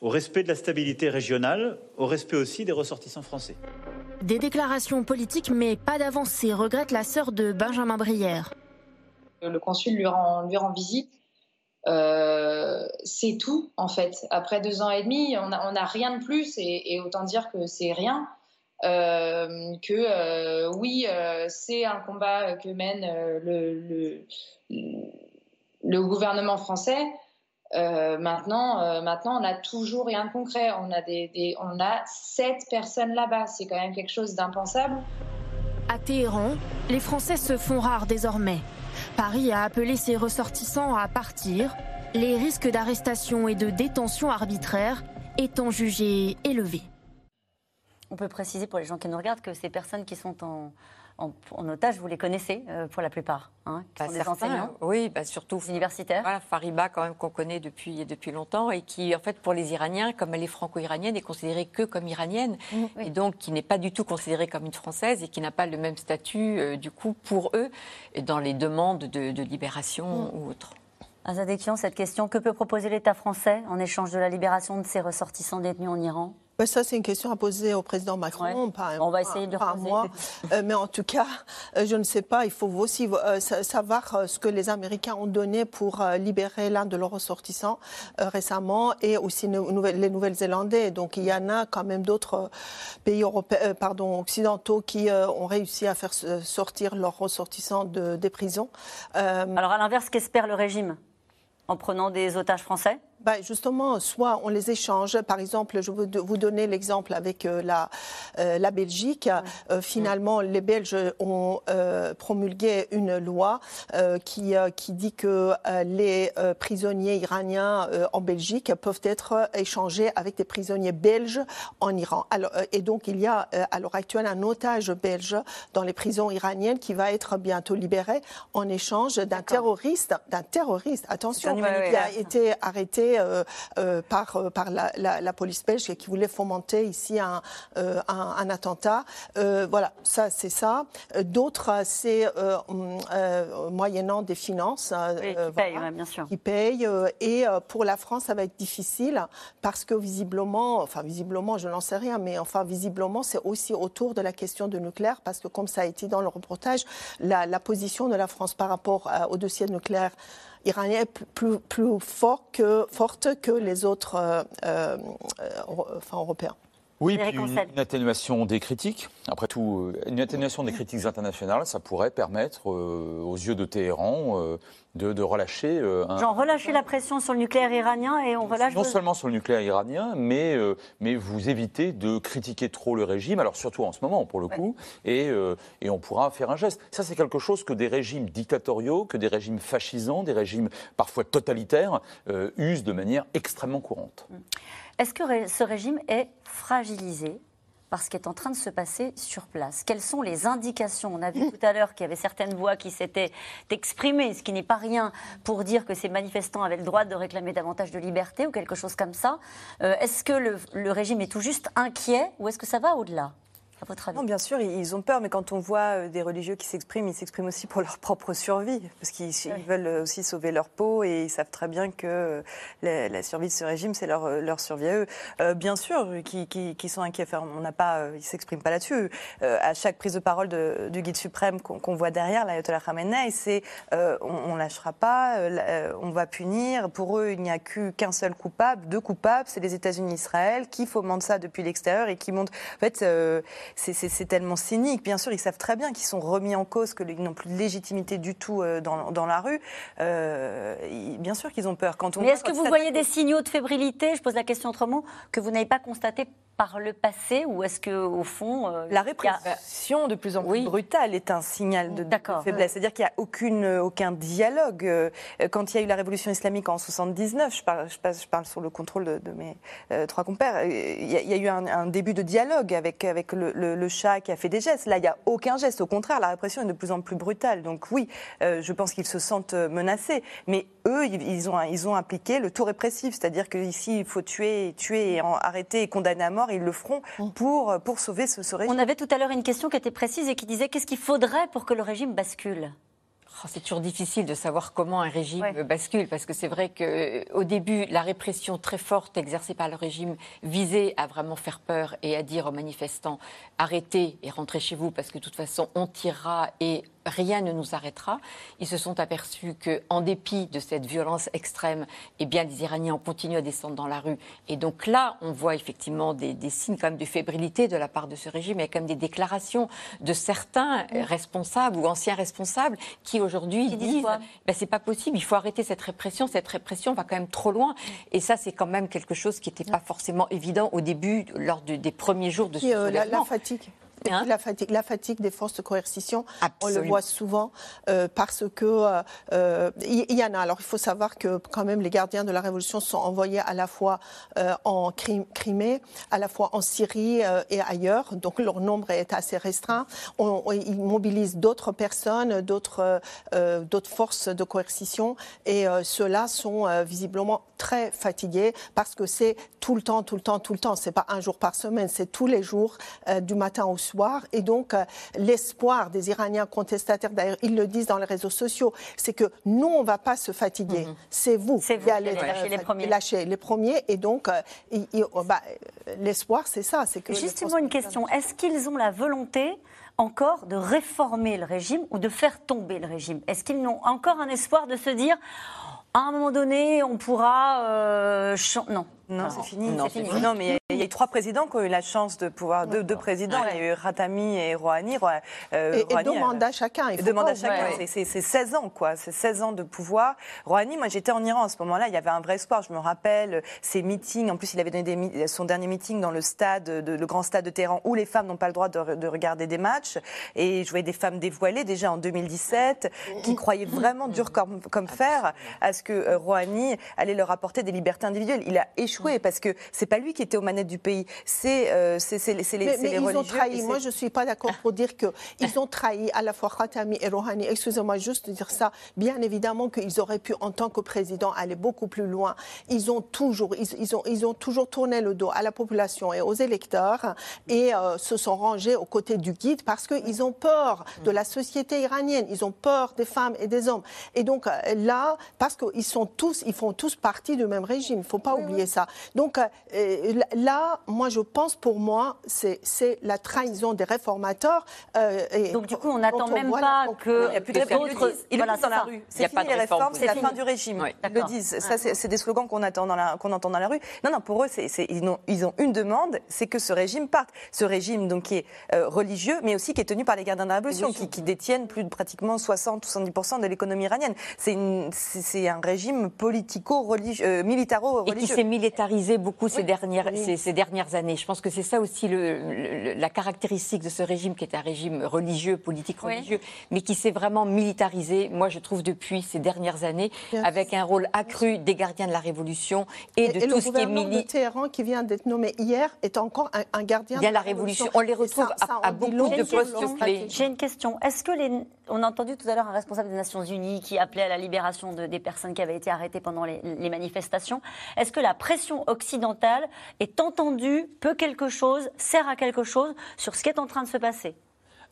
au respect de la stabilité régionale, au respect aussi des ressortissants français. Des déclarations politiques, mais pas d'avancée, regrette la sœur de Benjamin Brière. Le consul lui rend, lui rend visite. Euh, c'est tout, en fait. Après deux ans et demi, on n'a rien de plus, et, autant dire que c'est rien. Euh, que euh, oui, c'est un combat que mène le, le, le gouvernement français, euh, maintenant, euh, maintenant, on n'a toujours rien de concret. On a, des, on a sept personnes là-bas. C'est quand même quelque chose d'impensable. À Téhéran, les Français se font rares désormais. Paris a appelé ses ressortissants à partir, les risques d'arrestation et de détention arbitraire étant jugés élevés. On peut préciser pour les gens qui nous regardent que ces personnes qui sont en, en, otage, vous les connaissez euh, pour la plupart, hein, qui bah, sont des enseignants Oui, bah, surtout. universitaires voilà, Fariba, quand même, qu'on connaît depuis, depuis longtemps et qui, en fait, pour les Iraniens, comme elle est franco-iranienne, est considérée que comme iranienne mmh, et donc qui n'est pas du tout considérée comme une Française et qui n'a pas le même statut, euh, du coup, pour eux, dans les demandes de, libération mmh. ou autres. Azadekian, cette question, que peut proposer l'État français en échange de la libération de ses ressortissants détenus en Iran? Ça, c'est une question à poser au président Macron, pas, On va essayer de pas moi. Euh, mais en tout cas, euh, je ne sais pas, il faut aussi euh, savoir ce que les Américains ont donné pour libérer l'un de leurs ressortissants récemment et aussi les Nouvelles-Zélandais. Donc il y en a quand même d'autres pays européens, pardon, occidentaux qui ont réussi à faire sortir leurs ressortissants de, des prisons. Alors à l'inverse, qu'espère le régime en prenant des otages français? Bah, justement, soit on les échange. Par exemple, je vais vous donner l'exemple avec euh, la, euh, la Belgique. Euh, finalement, les Belges ont promulgué une loi qui, qui dit que les prisonniers iraniens en Belgique peuvent être échangés avec des prisonniers belges en Iran. Alors, et donc, il y a à l'heure actuelle un otage belge dans les prisons iraniennes qui va être bientôt libéré en échange d'un terroriste, d'un terroriste, attention, qui a été arrêté euh, euh, par, euh, par la, la, police belge qui voulait fomenter ici un, un, attentat. voilà, ça c'est ça. D'autres, c'est moyennant des finances. qui payent, bien sûr. Qui payent. et pour la France, ça va être difficile parce que visiblement, enfin visiblement, je n'en sais rien, mais enfin visiblement, c'est aussi autour de la question de nucléaire parce que comme ça a été dans le reportage, la, la position de la France par rapport au dossier nucléaire iranienne plus, plus fort que, forte que les autres euh, euh, enfin, européens. Oui, puis une, atténuation des critiques. Après tout, euh, une atténuation des critiques internationales, ça pourrait permettre aux yeux de Téhéran de, relâcher. Un... Genre relâcher la pression sur le nucléaire iranien et on relâche. Non seulement sur le nucléaire iranien, mais, mais vous évitez de critiquer trop le régime, alors surtout en ce moment pour le coup, et, et on pourra faire un geste. Ça, c'est quelque chose que des régimes dictatoriaux, que des régimes fascisants, des régimes parfois totalitaires usent de manière extrêmement courante. Mm. Est-ce que ce régime est fragilisé par ce qui est en train de se passer sur place? Quelles sont les indications? On a vu tout à l'heure qu'il y avait certaines voix qui s'étaient exprimées, ce qui n'est pas rien, pour dire que ces manifestants avaient le droit de réclamer davantage de liberté ou quelque chose comme ça. Euh, est-ce que le, régime est tout juste inquiet ou est-ce que ça va au-delà? Non, bien sûr, ils ont peur, mais quand on voit euh, des religieux qui s'expriment, ils s'expriment aussi pour leur propre survie, parce qu'ils veulent aussi sauver leur peau et ils savent très bien que euh, la, survie de ce régime, c'est leur, euh, leur survie à eux. bien sûr, qui, qui, sont inquiets. on n'a pas, ils s'expriment pas là-dessus. à chaque prise de parole du guide suprême qu'on voit derrière, l'ayatollah Khamenei, c'est on, ne lâchera pas, on va punir. Pour eux, il n'y a qu'un seul coupable, deux coupables, c'est les États-Unis, Israël, qui fomentent ça depuis l'extérieur et qui montrent. En fait c'est tellement cynique. Bien sûr, ils savent très bien qu'ils sont remis en cause, qu'ils n'ont plus de légitimité du tout euh, dans, la rue. Euh, bien sûr qu'ils ont peur. Quand on Mais est-ce que vous voyez des signaux de fébrilité Je pose la question autrement, que vous n'avez pas constaté par le passé ou est-ce que au fond euh, la répression de plus en plus brutale est un signal de, faiblesse C'est-à-dire qu'il n'y a aucune, aucun dialogue. Quand il y a eu la révolution islamique en 79, je parle, je parle, je parle sur le contrôle de, mes euh, trois compères, il y, a, eu un, début de dialogue avec, avec le, le, chat qui a fait des gestes. Là, il n'y a aucun geste. Au contraire, la répression est de plus en plus brutale. Donc oui, je pense qu'ils se sentent menacés. Mais eux, ils ont, ils ont appliqué le tout répressif. C'est-à-dire qu'ici, il faut tuer, tuer et arrêter et condamner à mort ils le feront pour, pour sauver ce, ce régime. On avait tout à l'heure une question qui était précise et qui disait qu'est-ce qu'il faudrait pour que le régime bascule? C'est toujours difficile de savoir comment un régime bascule, parce que c'est vrai qu'au début, la répression très forte exercée par le régime visait à vraiment faire peur et à dire aux manifestants arrêtez et rentrez chez vous, parce que de toute façon, on tirera et rien ne nous arrêtera. Ils se sont aperçus que, en dépit de cette violence extrême, eh bien, les Iraniens ont continué à descendre dans la rue. Et donc là, on voit effectivement des, signes quand même de fébrilité de la part de ce régime. Il y a quand même des déclarations de certains responsables ou anciens responsables qui aujourd'hui disent ben, c'est pas possible, il faut arrêter cette répression. Cette répression va quand même trop loin. Et ça, c'est quand même quelque chose qui n'était pas forcément évident au début, lors des premiers jours de ce euh, la, fatigue Et puis la, fatigue, la fatigue des forces de coercition, on le voit souvent euh, parce que euh, euh, il y, en a. Alors il faut savoir que quand même les gardiens de la révolution sont envoyés à la fois en Crimée, à la fois en Syrie et ailleurs. Donc leur nombre est assez restreint. On, ils mobilisent d'autres personnes, d'autres d'autres forces de coercition et ceux-là sont visiblement très fatigués parce que c'est tout le temps, tout le temps, tout le temps. C'est pas un jour par semaine, c'est tous les jours du matin au soir. Et donc, euh, l'espoir des Iraniens contestataires, d'ailleurs, ils le disent dans les réseaux sociaux, c'est que nous, on ne va pas se fatiguer. Mhm. C'est vous qui allez lâcher les premiers. Lâcher les premiers. Et donc, euh, oh, bah, l'espoir, c'est ça. C'est que Justement, une question. Est-ce qu'ils ont la volonté encore de réformer le régime ou de faire tomber le régime? Est-ce qu'ils n'ont encore un espoir de se dire à un moment donné, on pourra. Euh, non. Non, c'est fini. Non, fini. non, mais il y a eu trois présidents qui ont eu la chance de pouvoir. Deux, deux présidents, il y a eu Ratami et Rouhani. Euh, et, et, deux mandats chacun. Il deux mandats chacun. C'est 16 ans, quoi. C'est 16 ans de pouvoir. Rouhani, moi j'étais en Iran à ce moment-là, il y avait un vrai espoir. Je me rappelle ses meetings. En plus, il avait donné son dernier meeting dans le stade, de, le grand stade de Téhéran, où les femmes n'ont pas le droit de, de, regarder des matchs. Et je voyais des femmes dévoilées déjà en 2017, qui croyaient vraiment dur comme, comme fer à ce que euh, Rouhani allait leur apporter des libertés individuelles. Il a échoué parce que c'est pas lui qui était aux manettes du pays, c'est euh, les, mais, mais ils Ont trahi. Moi, je suis pas d'accord pour dire que ils ont trahi à la fois Khatami et Rouhani. Excusez-moi juste de dire ça. Bien évidemment qu'ils auraient pu, en tant que président, aller beaucoup plus loin. Ils ont toujours, ils, ont, ils ont toujours tourné le dos à la population et aux électeurs et euh, se sont rangés aux côtés du guide parce qu'ils ont peur de la société iranienne. Ils ont peur des femmes et des hommes. Et donc euh, là, parce qu'ils sont tous, ils font tous partie du même régime. Il faut pas oublier ça. Donc euh, là, moi, je pense pour moi, c'est la trahison des réformateurs. Euh, et Donc du coup, on n'attend même pas que il n'y a plus de d'autres. Ils voilà, le disent dans la rue. C'est fini les réformes, c'est la fin du régime. Ils le disent. Ça, c'est des slogans qu'on entend dans la qu'on entend dans la rue. Non, non, pour eux, ils, ont, ils ont une demande, c'est que ce régime parte. Ce régime donc qui est euh, religieux, mais aussi qui est tenu par les gardiens de la révolution, qui, qui, détiennent plus de pratiquement 60 ou 70% de l'économie iranienne. C'est un régime politico-religieux, militaro-religieux. Et qui s'est militarisé beaucoup ces, dernières, ces, dernières années. Je pense que c'est ça aussi le, la caractéristique de ce régime, qui est un régime religieux, politique religieux, mais qui s'est vraiment militarisé, moi je trouve, depuis ces dernières années, avec un rôle accru des gardiens de la Révolution et, de tout ce qui est militaire. de Téhéran, qui vient d'être nommé hier, est encore un, gardien de la, Révolution. On les retrouve à, beaucoup de postes J'ai une question. Est-ce que les... On a entendu tout à l'heure un responsable des Nations Unies qui appelait à la libération de, des personnes qui avaient été arrêtées pendant les, les manifestations. Est-ce que la pression occidentale est entendue, peut quelque chose, sert à quelque chose sur ce qui est en train de se passer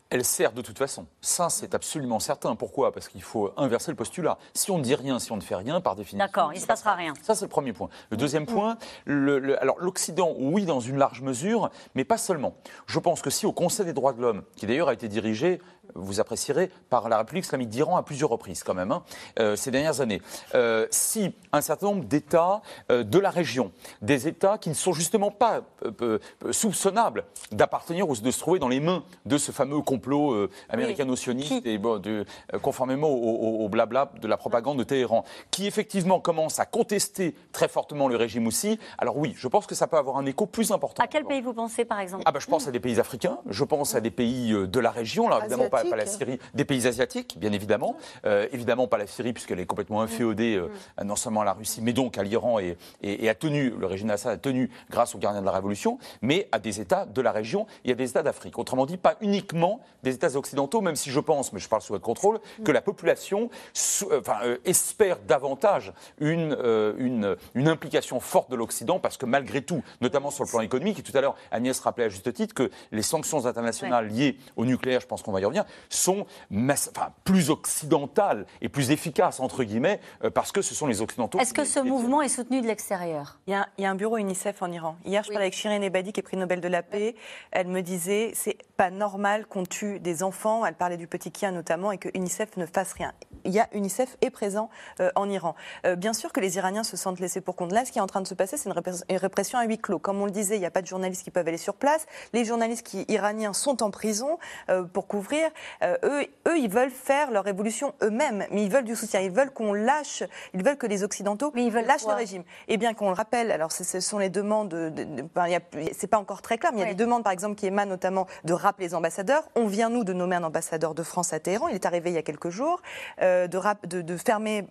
elle sert de toute façon. Ça, c'est absolument certain. Pourquoi? Parce qu'il faut inverser le postulat. Si on ne dit rien, si on ne fait rien, par définition. D'accord, il ne se passera rien. Ça, c'est le premier point. Le deuxième point, le, alors l'Occident, oui, dans une large mesure, mais pas seulement. Je pense que si au Conseil des droits de l'homme, qui d'ailleurs a été dirigé vous apprécierez, par la République islamique d'Iran à plusieurs reprises quand même, hein, euh, ces dernières années. Euh, si un certain nombre d'États euh, de la région, des États qui ne sont justement pas soupçonnables d'appartenir ou de se trouver dans les mains de ce fameux complot américano-sioniste, conformément au, blabla de la propagande de Téhéran, qui effectivement commence à contester très fortement le régime aussi, alors oui, je pense que ça peut avoir un écho plus important. À quel pays vous pensez par exemple? Ah ben, Je pense à des pays africains, je pense à des pays de la région, là évidemment pas pas, la Syrie, des pays asiatiques, bien évidemment. Euh, évidemment pas la Syrie, puisqu'elle est complètement inféodée, euh, non seulement à la Russie, mais donc à l'Iran, et, et, a tenu, le régime Assad a tenu grâce aux gardiens de la Révolution, mais à des États de la région et à des États d'Afrique. Autrement dit, pas uniquement des États occidentaux, même si je pense, mais je parle sous votre contrôle, que la population euh, enfin, espère davantage une, une, une, implication forte de l'Occident, parce que malgré tout, notamment sur le plan économique, et tout à l'heure Agnès rappelait à juste titre que les sanctions internationales liées au nucléaire, je pense qu'on va y revenir, sont plus occidentales et plus efficaces, entre guillemets, euh, parce que ce sont les Occidentaux. Est-ce que ce mouvement est soutenu de l'extérieur? Il, y, a un bureau UNICEF en Iran. Hier, je parlais avec Shirin Ebadi, qui est prix Nobel de la paix. Elle me disait c'est pas normal qu'on tue des enfants. Elle parlait du petit Kien notamment et que UNICEF ne fasse rien. Il y a UNICEF est présent euh, en Iran. Euh, bien sûr que les Iraniens se sentent laissés pour compte. Là, ce qui est en train de se passer, c'est une, répression à huis clos. Comme on le disait, il n'y a pas de journalistes qui peuvent aller sur place. Les journalistes qui, iraniens sont en prison pour couvrir. Eux, eux, ils veulent faire leur révolution eux-mêmes, mais ils veulent du soutien. Ils veulent qu'on lâche, ils veulent que les Occidentaux lâchent le régime. Et bien qu'on le rappelle, alors ce sont les demandes, de, c'est pas encore très clair, mais il y a des demandes, par exemple, qui émanent notamment de rappeler les ambassadeurs. On vient, nous, de nommer un ambassadeur de France à Téhéran. Il est arrivé il y a quelques jours. Euh, de, de, fermer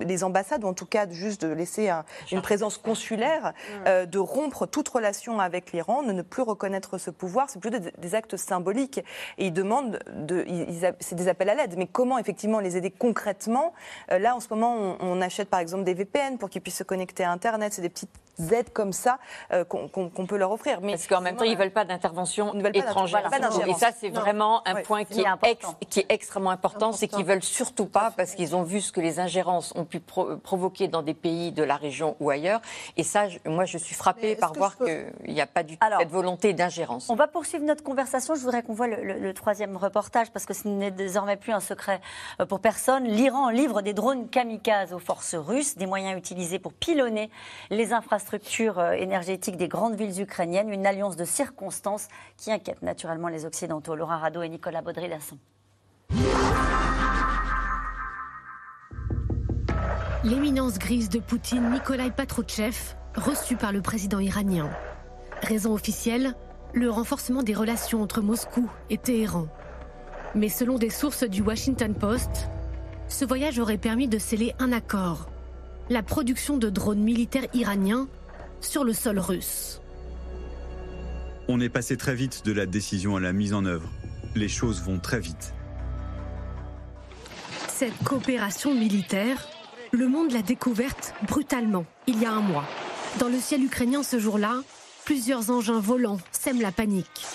les ambassades, ou en tout cas juste de laisser une présence consulaire, euh, de rompre toute relation avec l'Iran, de ne plus reconnaître ce pouvoir. C'est plutôt des, actes symboliques. Et ils demandent, de, c'est des appels à l'aide. Mais comment effectivement les aider concrètement? Euh, Là, en ce moment, on, on, achète par exemple des VPN pour qu'ils puissent se connecter à Internet. C'est des petites aides comme ça euh, qu'on peut leur offrir. Mais Parce qu'en même temps, ils ne veulent pas d'intervention étrangère. et ça, c'est vraiment un point qui, est qui, est extrêmement important, c'est qu'ils veulent surtout pas, parce qu'ils ont vu ce que les ingérences ont pu provoquer dans des pays de la région ou ailleurs. Et ça, moi, je suis frappée par voir qu'il n'y a pas du tout cette volonté d'ingérence. On va poursuivre notre conversation. Je voudrais qu'on voit le, troisième reportage, parce que ce n'est désormais plus un secret euh, pour personne. L'Iran livre des drones kamikazes aux forces russes, des moyens utilisés pour pilonner les infrastructures structure euh, énergétique des grandes villes ukrainiennes, une alliance de circonstances qui inquiète naturellement les Occidentaux. Laura Rado et Nicolas Baudry-Lasson. L'éminence grise de Poutine, Nikolai Patrouchev, reçu par le président iranien. Raison officielle, le renforcement des relations entre Moscou et Téhéran. Mais selon des sources du Washington Post, ce voyage aurait permis de sceller un accord. La production de drones militaires iraniens sur le sol russe. On est passé très vite de la décision à la mise en œuvre. Les choses vont très vite. Cette coopération militaire, le monde l'a découverte brutalement, il y a un mois. Dans le ciel ukrainien ce jour-là, plusieurs engins volants sèment la panique.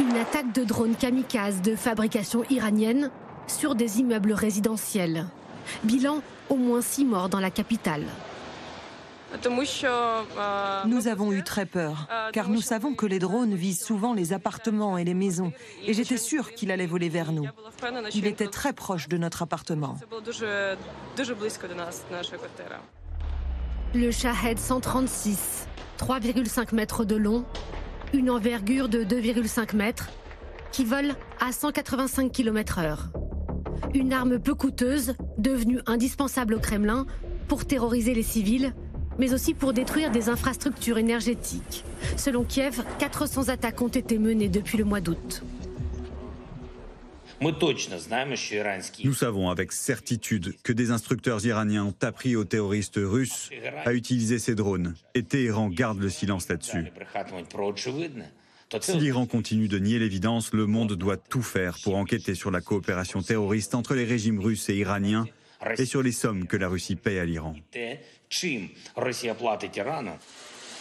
Une attaque de drones kamikazes de fabrication iranienne sur des immeubles résidentiels. Bilan, au moins six morts dans la capitale. Nous avons eu très peur, car nous savons que les drones visent souvent les appartements et les maisons, et j'étais sûre qu'il allait voler vers nous. Il était très proche de notre appartement. Le Shahed 136, 3,5 mètres de long, une envergure de 2,5 mètres, qui vole à 185 km/h. Une arme peu coûteuse, devenue indispensable au Kremlin pour terroriser les civils, mais aussi pour détruire des infrastructures énergétiques. Selon Kiev, 400 attaques ont été menées depuis le mois d'août. Nous savons avec certitude que des instructeurs iraniens ont appris aux terroristes russes à utiliser ces drones, et Téhéran garde le silence là-dessus. Si l'Iran continue de nier l'évidence, le monde doit tout faire pour enquêter sur la coopération terroriste entre les régimes russes et iraniens et sur les sommes que la Russie paie à l'Iran.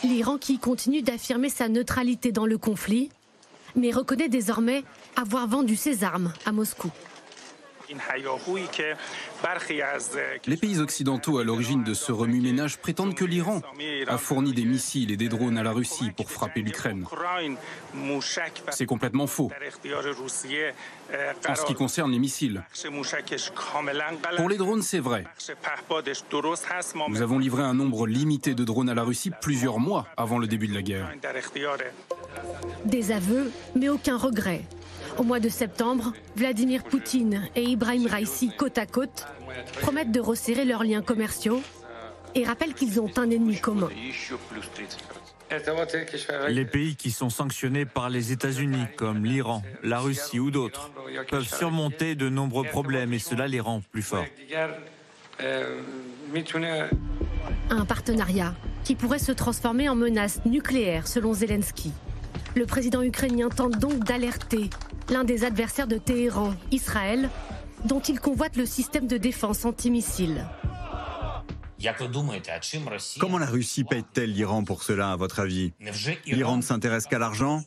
L'Iran qui continue d'affirmer sa neutralité dans le conflit, mais reconnaît désormais avoir vendu ses armes à Moscou. Les pays occidentaux à l'origine de ce remue-ménage prétendent que l'Iran a fourni des missiles et des drones à la Russie pour frapper l'Ukraine. C'est complètement faux. En ce qui concerne les missiles. Pour les drones, c'est vrai. Nous avons livré un nombre limité de drones à la Russie plusieurs mois avant le début de la guerre. Des aveux, mais aucun regret. Au mois de septembre, Vladimir Poutine et Ibrahim Raisi, côte à côte, promettent de resserrer leurs liens commerciaux et rappellent qu'ils ont un ennemi commun. Les pays qui sont sanctionnés par les États-Unis, comme l'Iran, la Russie ou d'autres, peuvent surmonter de nombreux problèmes et cela les rend plus forts. Un partenariat qui pourrait se transformer en menace nucléaire selon Zelensky. Le président ukrainien tente donc d'alerter l'un des adversaires de Téhéran, Israël, dont il convoite le système de défense antimissile. Comment la Russie paie-t-elle l'Iran pour cela, à votre avis? L'Iran ne s'intéresse qu'à l'argent?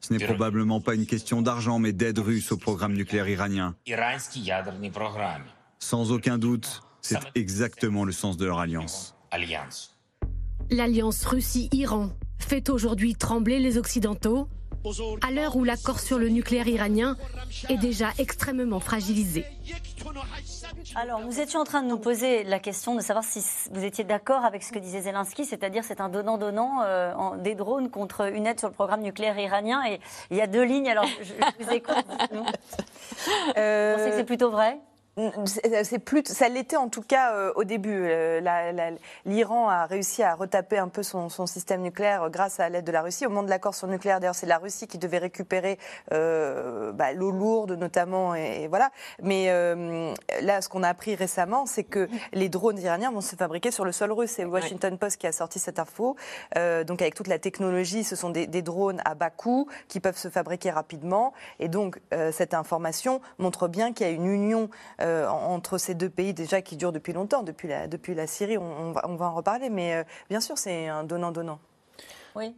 Ce n'est probablement pas une question d'argent, mais d'aide russe au programme nucléaire iranien. Sans aucun doute, c'est exactement le sens de leur alliance. L'alliance Russie-Iran fait aujourd'hui trembler les Occidentaux à l'heure où l'accord sur le nucléaire iranien est déjà extrêmement fragilisé. Alors, nous étions en train de nous poser la question de savoir si vous étiez d'accord avec ce que disait Zelensky, c'est-à-dire c'est un donnant-donnant euh, des drones contre une aide sur le programme nucléaire iranien. Et il y a deux lignes, alors je, vous écoute. Euh... Vous pensez que c'est plutôt vrai? C'est plus, ça l'était en tout cas euh, au début. Euh, L'Iran a réussi à retaper un peu son, système nucléaire grâce à l'aide de la Russie. Au moment de l'accord sur le nucléaire, d'ailleurs, c'est la Russie qui devait récupérer euh, bah, l'eau lourde notamment, et, voilà. Mais là, ce qu'on a appris récemment, c'est que les drones iraniens vont se fabriquer sur le sol russe. C'est Washington Post qui a sorti cette info. donc avec toute la technologie, ce sont des, des, drones à bas coût qui peuvent se fabriquer rapidement. Et donc cette information montre bien qu'il y a une union euh, entre ces deux pays déjà qui durent depuis longtemps, depuis la, Syrie, on, va, on va en reparler, mais euh, bien sûr c'est un donnant-donnant. Oui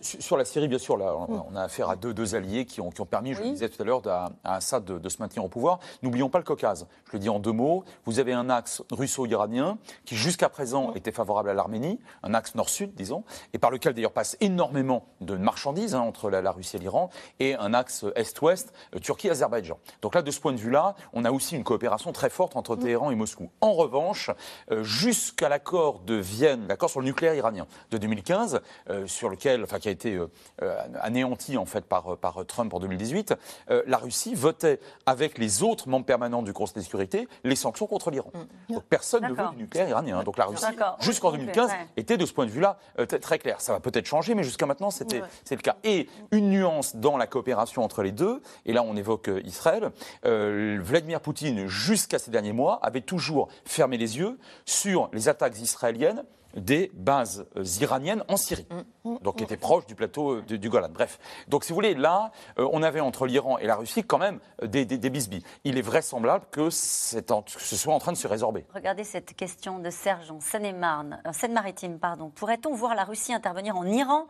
sur la Syrie, bien sûr, là, on a affaire à deux, deux alliés qui ont, qui ont permis, je le disais tout à l'heure, à, Assad de, se maintenir au pouvoir. N'oublions pas le Caucase. Je le dis en deux mots. Vous avez un axe russo-iranien qui, jusqu'à présent, était favorable à l'Arménie, un axe nord-sud, disons, et par lequel d'ailleurs passe énormément de marchandises hein, entre la, Russie et l'Iran, et un axe est-ouest, euh, Turquie-Azerbaïdjan. Donc là, de ce point de vue-là, on a aussi une coopération très forte entre Téhéran et Moscou. En revanche, euh, jusqu'à l'accord de Vienne, l'accord sur le nucléaire iranien de 2015, euh, sur lequel, enfin, qui a été euh, euh, anéanti en fait par, par Trump en 2018, euh, la Russie votait avec les autres membres permanents du Conseil de sécurité les sanctions contre l'Iran. Mm. Donc personne ne veut du nucléaire iranien. Donc la Russie, jusqu'en 2015, était de ce point de vue-là très clair. Ça va peut-être changer, mais jusqu'à maintenant, c'était c'est le cas. Et une nuance dans la coopération entre les deux, et là on évoque Israël, Vladimir Poutine, jusqu'à ces derniers mois, avait toujours fermé les yeux sur les attaques israéliennes des bases euh, iraniennes en Syrie, mm. Mm. donc qui étaient proches du plateau euh, du, Golan. Bref, donc si vous voulez, là, euh, on avait entre l'Iran et la Russie quand même des, des, bisbis. Il est vraisemblable que, en, ce soit en train de se résorber. Regardez cette question de Serge en Seine-et-Marne, Seine-Maritime, pardon. Pourrait-on voir la Russie intervenir en Iran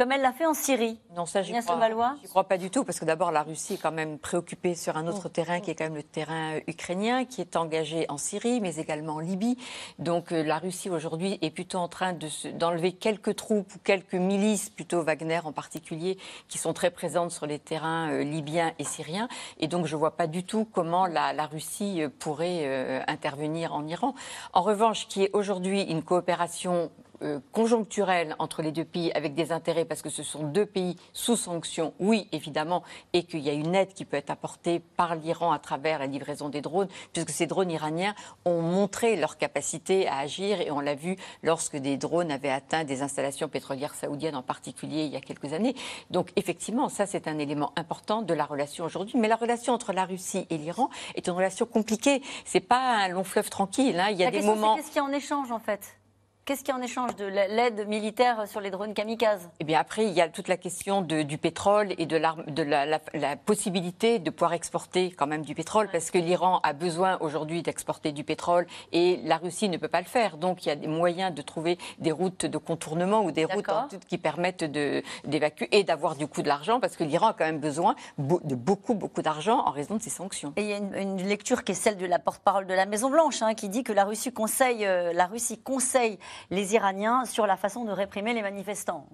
comme elle l'a fait en Syrie. Non, ça, j'y crois, crois pas du tout, parce que d'abord, la Russie est quand même préoccupée sur un autre oh. terrain, qui est quand même le terrain euh, ukrainien, qui est engagé en Syrie, mais également en Libye. Donc euh, la Russie, aujourd'hui, est plutôt en train d'enlever quelques troupes ou quelques milices, plutôt Wagner en particulier, qui sont très présentes sur les terrains euh, libyens et syriens. Et donc, je vois pas du tout comment la, la Russie pourrait intervenir en Iran. En revanche, qui est aujourd'hui une coopération euh, conjoncturelle entre les deux pays avec des intérêts parce que ce sont deux pays sous sanctions, oui, évidemment, et qu'il y a une aide qui peut être apportée par l'Iran à travers la livraison des drones, puisque ces drones iraniens ont montré leur capacité à agir et on l'a vu lorsque des drones avaient atteint des installations pétrolières saoudiennes en particulier il y a quelques années. Donc effectivement, ça c'est un élément important de la relation aujourd'hui. Mais la relation entre la Russie et l'Iran est une relation compliquée. C'est pas un long fleuve tranquille. Hein. Il y a des moments. Qu'est-ce qu'il y a en échange en fait? Qu'est-ce qu'il y a en échange de l'aide militaire sur les drones kamikazes? Eh bien, après, il y a toute la question du pétrole et de, de la, possibilité de pouvoir exporter quand même du pétrole, parce que l'Iran a besoin aujourd'hui d'exporter du pétrole et la Russie ne peut pas le faire. Donc, il y a des moyens de trouver des routes de contournement ou des routes qui permettent d'évacuer et d'avoir du coup de l'argent, parce que l'Iran a quand même besoin de beaucoup, beaucoup d'argent en raison de ses sanctions. Et il y a une, lecture qui est celle de la porte-parole de la Maison-Blanche, hein, qui dit que la Russie conseille, euh, la Russie conseille les Iraniens sur la façon de réprimer les manifestants.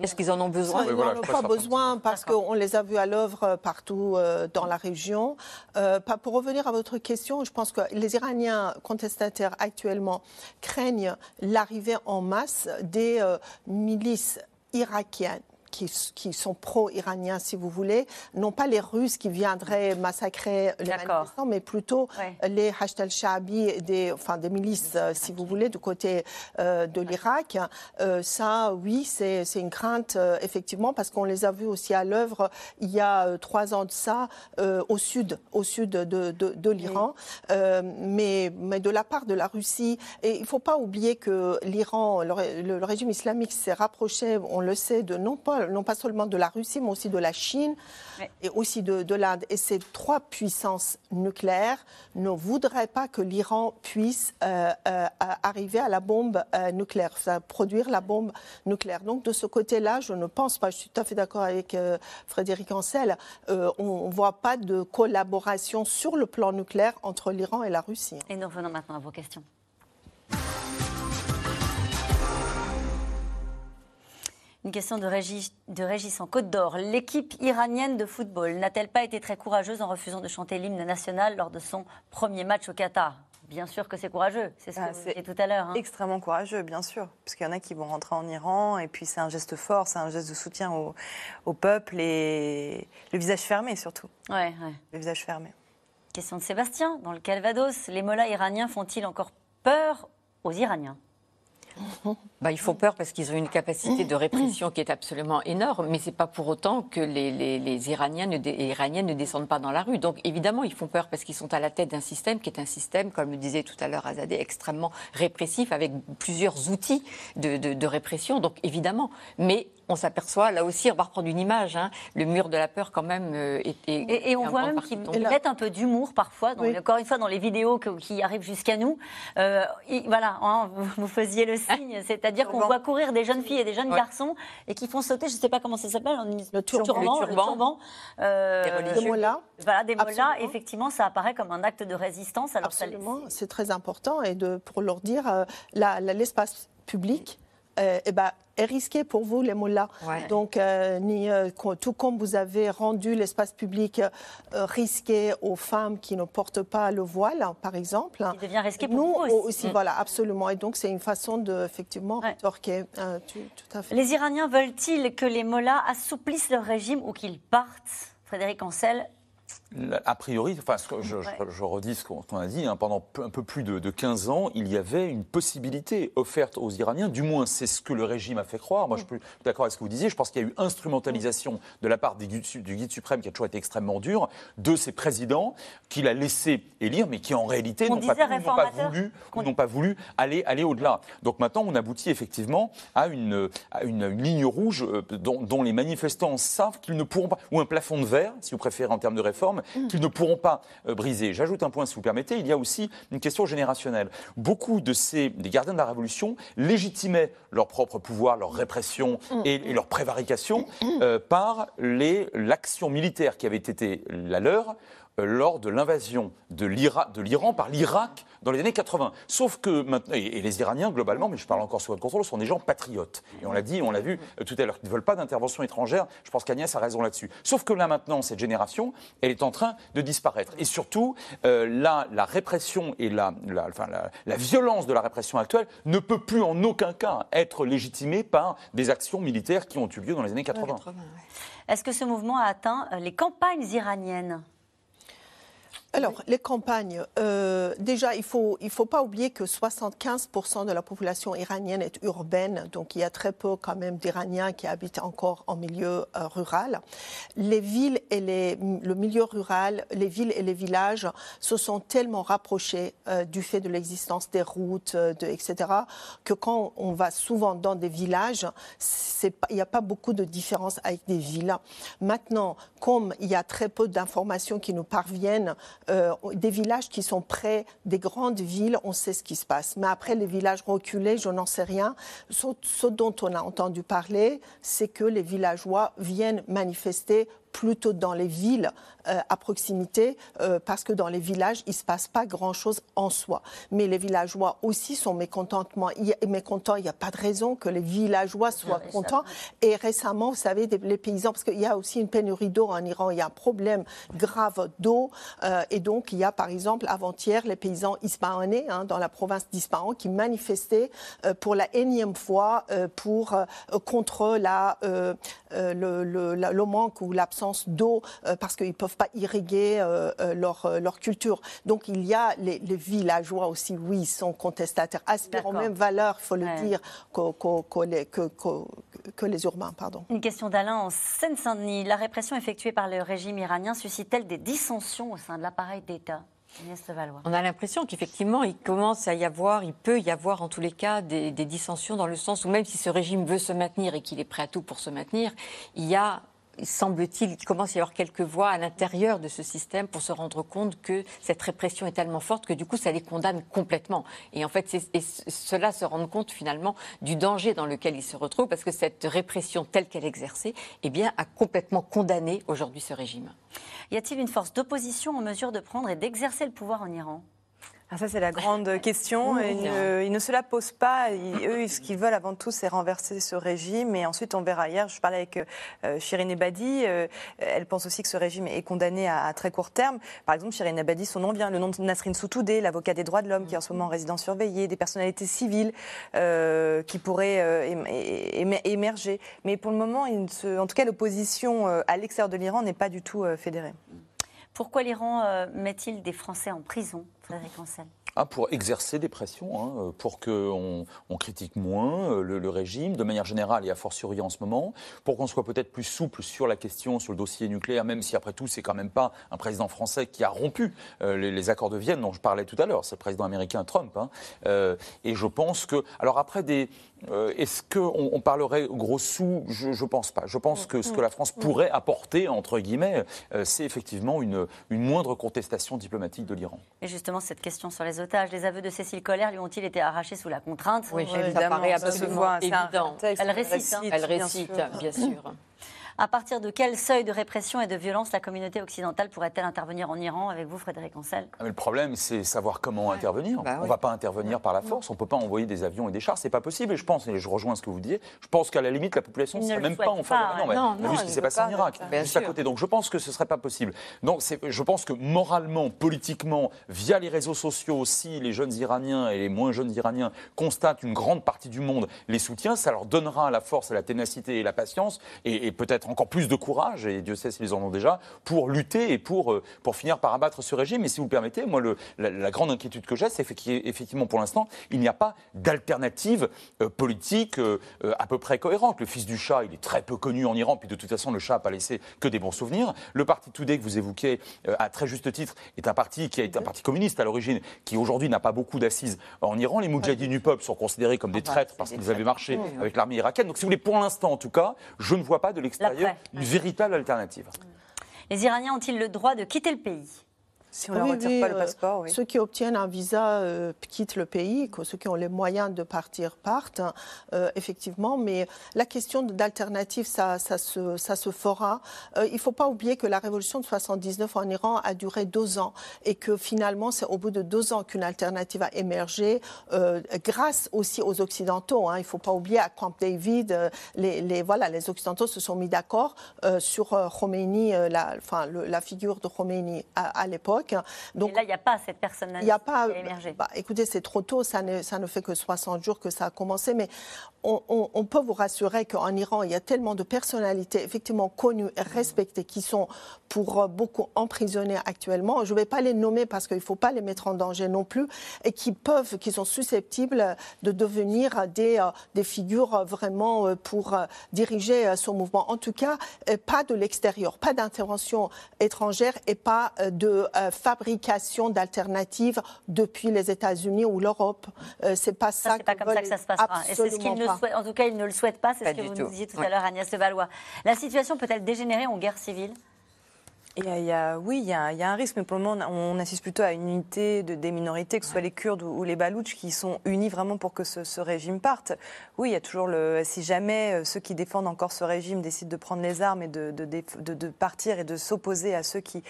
Est-ce qu'ils en ont besoin Ils n'en ont pas besoin parce qu'on les a vus à l'œuvre euh, partout euh, dans la région. Euh, pour revenir à votre question, je pense que les Iraniens contestataires actuellement craignent l'arrivée en masse des milices irakiennes qui, sont pro-iraniens, si vous voulez, non pas les Russes qui viendraient massacrer les manifestants, mais plutôt les Hashd shabi des, enfin, des milices, euh, si vous voulez, du côté euh, de l'Irak. Euh, ça, oui, c'est une crainte, effectivement, parce qu'on les a vus aussi à l'œuvre il y a trois ans de ça, au sud, au sud de, de, l'Iran. mais, mais de la part de la Russie, et il ne faut pas oublier que l'Iran, le, le, régime islamique s'est rapproché, on le sait, de non pas non pas seulement de la Russie, mais aussi de la Chine et aussi de, l'Inde. Et ces trois puissances nucléaires ne voudraient pas que l'Iran puisse euh, euh, arriver à la bombe euh, nucléaire, produire la bombe nucléaire. Donc de ce côté-là, je ne pense pas, je suis tout à fait d'accord avec Frédéric Ancel, on ne voit pas de collaboration sur le plan nucléaire entre l'Iran et la Russie. Et nous revenons maintenant à vos questions. Une question de Régis, de Régis en Côte d'Or. L'équipe iranienne de football n'a-t-elle pas été très courageuse en refusant de chanter l'hymne national lors de son premier match au Qatar? Bien sûr que c'est courageux, c'est ce que ah, vous disiez tout à l'heure. Hein. Extrêmement courageux, bien sûr, parce qu'il y en a qui vont rentrer en Iran, et puis c'est un geste fort, c'est un geste de soutien au, peuple, et le visage fermé surtout. Ouais, ouais. Le visage fermé. Question de Sébastien, dans le Calvados, les mollahs iraniens font-ils encore peur aux Iraniens? Bah, ils font peur parce qu'ils ont une capacité de répression qui est absolument énorme, mais ce n'est pas pour autant que les, les, Iraniens ne, Iraniennes ne descendent pas dans la rue. Donc évidemment, ils font peur parce qu'ils sont à la tête d'un système qui est un système, comme le disait tout à l'heure Azadeh, extrêmement répressif, avec plusieurs outils de, de, de répression. Donc évidemment, mais on s'aperçoit, là aussi, on va reprendre une image, hein, le mur de la peur quand même euh, est, et, on voit même qu'il met un peu d'humour parfois, encore une fois dans les vidéos qui arrivent jusqu'à nous. Euh, voilà, hein, vous, faisiez le signe, <laughs> c'est-à-dire qu'on voit courir des jeunes filles et des jeunes garçons et qui font sauter, je ne sais pas comment ça s'appelle, le turban, le turban, euh, des mollahs. Voilà, des mollahs, effectivement, ça apparaît comme un acte de résistance. Alors Absolument, c'est très important et de, pour leur dire, l'espace public eh ben, est risqué pour vous, les mollahs. Donc, euh, ni, euh, tout comme vous avez rendu l'espace public euh, risqué aux femmes qui ne portent pas le voile, par exemple. Il devient risqué pour nous vous aussi. Mm. Voilà, absolument. Et donc, c'est une façon de, effectivement, rétorquer. Tout, à fait. Les Iraniens veulent-ils que les mollahs assouplissent leur régime ou qu'ils partent Frédéric Ancel, a priori, enfin, je, redis ce qu'on a dit, hein, pendant un peu plus de, 15 ans, il y avait une possibilité offerte aux Iraniens, du moins c'est ce que le régime a fait croire. Moi, je suis d'accord avec ce que vous disiez, je pense qu'il y a eu instrumentalisation de la part du guide, suprême, qui a toujours été extrêmement dur, de ses présidents, qu'il a laissé élire, mais qui en réalité n'ont pas, voulu, n'ont pas voulu aller, aller au-delà. Donc maintenant, on aboutit effectivement à une, une, ligne rouge euh, dont, les manifestants savent qu'ils ne pourront pas, ou un plafond de verre, si vous préférez en termes de réforme, mm. qu'ils ne pourront pas euh, briser. J'ajoute un point, si vous permettez, il y a aussi une question générationnelle. Beaucoup de ces des gardiens de la Révolution légitimaient leur propre pouvoir, leur répression mm. et, leur prévarication mm. euh, par l'action militaire qui avait été la leur lors de l'invasion de l'Iran par l'Irak dans les années 80. Sauf que maintenant, et les Iraniens globalement, mais je parle encore sous votre contrôle, sont des gens patriotes. Et on l'a dit, on l'a vu euh, tout à l'heure, ils ne veulent pas d'intervention étrangère. Je pense qu'Agnès a raison là-dessus. Sauf que là maintenant, cette génération, elle est en train de disparaître. Et surtout, euh, là, la répression et la, violence de la répression actuelle ne peut plus en aucun cas être légitimée par des actions militaires qui ont eu lieu dans les années 80. Est-ce que ce mouvement a atteint les campagnes iraniennes? Alors, les campagnes, euh, déjà, il ne faut, il faut pas oublier que 75% de la population iranienne est urbaine, donc il y a très peu quand même d'Iraniens qui habitent encore en milieu euh, rural. Les villes et les, le milieu rural, les villes et les villages se sont tellement rapprochés euh, du fait de l'existence des routes, de, etc., que quand on va souvent dans des villages, il n'y a pas beaucoup de différence avec des villes. Maintenant, comme il y a très peu d'informations qui nous parviennent, euh, des villages qui sont près des grandes villes, on sait ce qui se passe. Mais après, les villages reculés, je n'en sais rien. Ce, dont on a entendu parler, c'est que les villageois viennent manifester plutôt dans les villes à proximité, euh, parce que dans les villages, il ne se passe pas grand-chose en soi. Mais les villageois aussi sont mécontentement, mécontents. Il n'y a pas de raison que les villageois soient contents. Et récemment, vous savez, les paysans, parce qu'il y a aussi une pénurie d'eau en Iran, il y a un problème grave d'eau. Euh, et donc, il y a par exemple, avant-hier, les paysans ispahanais, hein, dans la province d'Ispahan, qui manifestaient pour la énième fois pour, contre la, le, le, le manque ou l'absence d'eau euh, parce qu'ils ne peuvent pas irriguer euh, euh, leur, leur culture. Donc il y a les, villageois aussi, oui, ils sont contestataires, aspirent aux mêmes valeurs, il faut le dire, que, les, que, les urbains. Pardon. Une question d'Alain en Seine-Saint-Denis. La répression effectuée par le régime iranien suscite-t-elle des dissensions au sein de l'appareil d'État? On a l'impression qu'effectivement, il commence à y avoir, il peut y avoir en tous les cas des, des dissensions dans le sens où même si ce régime veut se maintenir et qu'il est prêt à tout pour se maintenir, il y a semble-t-il, qu'il commence à y avoir quelques voix à l'intérieur de ce système pour se rendre compte que cette répression est tellement forte que du coup, ça les condamne complètement. Et en fait, et cela se rend compte finalement du danger dans lequel ils se retrouvent parce que cette répression telle qu'elle est exercée, eh bien, a complètement condamné aujourd'hui ce régime. Y a-t-il une force d'opposition en mesure de prendre et d'exercer le pouvoir en Iran? Ah, ça, c'est la grande <laughs> question. Ils ne, ne, se la posent pas. eux, ce qu'ils veulent avant tout, c'est renverser ce régime. Et ensuite, on verra hier. Je parlais avec euh, Shirin Ebadi. Euh, elle pense aussi que ce régime est condamné à, très court terme. Par exemple, Shirin Ebadi, son nom vient le nom de Nasrin Sotoudeh, l'avocat des droits de l'homme, qui est en ce moment en résidence surveillée, des personnalités civiles euh, qui pourraient émerger. Mais pour le moment, en tout cas, l'opposition à l'extérieur de l'Iran n'est pas du tout fédérée. Pourquoi l'Iran met-il des Français en prison? Frédéric Ancel ah, pour exercer des pressions, hein, pour qu'on on critique moins euh, le, régime, de manière générale et à fortiori en ce moment, pour qu'on soit peut-être plus souple sur la question, sur le dossier nucléaire, même si après tout, c'est quand même pas un président français qui a rompu euh, les, accords de Vienne dont je parlais tout à l'heure, c'est le président américain Trump. Hein. Euh, et je pense que, alors après des, est-ce qu'on on parlerait gros sous? Je ne pense pas. Je pense que ce que la France pourrait apporter, entre guillemets, c'est effectivement une, une moindre contestation diplomatique de l'Iran. Et justement, cette question sur les les aveux de Cécile Colère lui ont-ils été arrachés sous la contrainte? Oui, ça paraît absolument évident. Elle récite, hein. Elle récite, bien sûr. À partir de quel seuil de répression et de violence la communauté occidentale pourrait-elle intervenir en Iran avec vous, Frédéric Ancel ah, Le problème, c'est savoir comment intervenir. Bah on ne va pas intervenir par la force, on ne peut pas envoyer des avions et des chars, c'est pas possible. Et je pense, et je rejoins ce que vous disiez, je pense qu'à la limite, la population ne serait même pas en faveur. Non, mais non, non, vu ce qui s'est passé en Irak, juste à côté. Donc je pense que ce ne serait pas possible. Donc je pense que moralement, politiquement, via les réseaux sociaux aussi, les jeunes Iraniens et les moins jeunes Iraniens constatent une grande partie du monde les soutient, ça leur donnera la force, la ténacité et la patience, et peut-être encore plus de courage et Dieu sait s'ils en ont déjà, pour lutter et pour, euh, pour finir par abattre ce régime. Et si vous permettez, moi, le, la, grande inquiétude que j'ai, c'est qu'effectivement, pour l'instant, il n'y a pas d'alternative euh, politique euh, à peu près cohérente. Le fils du chat, il est très peu connu en Iran, puis de toute façon, le chat n'a pas laissé que des bons souvenirs. Le parti Toudé que vous évoquez, à très juste titre, est un parti qui a été un parti communiste à l'origine, qui aujourd'hui n'a pas beaucoup d'assises en Iran. Les Moudjahidines du peuple sont considérés comme des ah bah, traîtres parce qu'ils avaient marché avec l'armée irakienne. Donc, si vous voulez, pour l'instant, en tout cas, je ne vois pas de l'extérieur une véritable alternative. Les Iraniens ont-ils le droit de quitter le pays? Si on ne retire pas le euh, passeport, oui. Ceux qui obtiennent un visa euh, quittent le pays, ceux qui ont les moyens de partir partent, euh, effectivement. Mais la question d'alternative, ça, ça, se, ça se fera. il ne faut pas oublier que la révolution de 79 en Iran a duré deux ans et que finalement, c'est au bout de deux ans qu'une alternative a émergé, grâce aussi aux Occidentaux. Hein. Il ne faut pas oublier à Camp David, les, les, voilà, les Occidentaux se sont mis d'accord sur Khomeini, la, enfin, la figure de Khomeini à l'époque. Donc, là, il n'y a pas cette personne Il n'y a pas. Bah, écoutez, c'est trop tôt, ça ne, ça ne fait que 60 jours que ça a commencé, mais on, peut vous rassurer qu'en Iran, il y a tellement de personnalités effectivement connues et respectées qui sont pour euh, beaucoup emprisonnées actuellement. Je ne vais pas les nommer parce qu'il ne faut pas les mettre en danger non plus, et qui peuvent, qui sont susceptibles de devenir des, euh, des figures vraiment euh, pour diriger ce mouvement. En tout cas, pas de l'extérieur, pas d'intervention étrangère et pas de fabrication d'alternatives depuis les États-Unis ou l'Europe. c'est pas ça. C'est pas comme ça que ça se passera. Et c'est ce qu'ils ne en tout cas, ils ne le souhaitent pas. C'est ce que vous nous disiez tout à l'heure, Agnès Valois. La situation peut-elle dégénérer en guerre civile? Il y a, oui, il y, a, un risque, mais pour le moment, on assiste plutôt à une unité de, des minorités, que ce soit les Kurdes ou, les Baloutches, qui sont unis vraiment pour que ce, régime parte. Oui, il y a toujours le. Si jamais euh, ceux qui défendent encore ce régime décident de prendre les armes et de, de, partir et de s'opposer à ceux qui,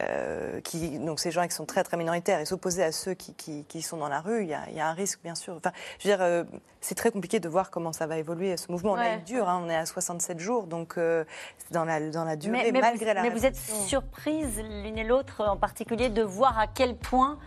euh, qui. Donc ces gens qui sont très, très minoritaires et s'opposer à ceux qui, qui, sont dans la rue, il y, a, y, a, un risque, bien sûr. Enfin, je veux dire, euh, c'est très compliqué de voir comment ça va évoluer ce mouvement. On est dur, hein, on est à 67 jours, donc dans, la, dans la durée, malgré la. Mais vous êtes surprise l'une et l'autre en particulier de voir à quel point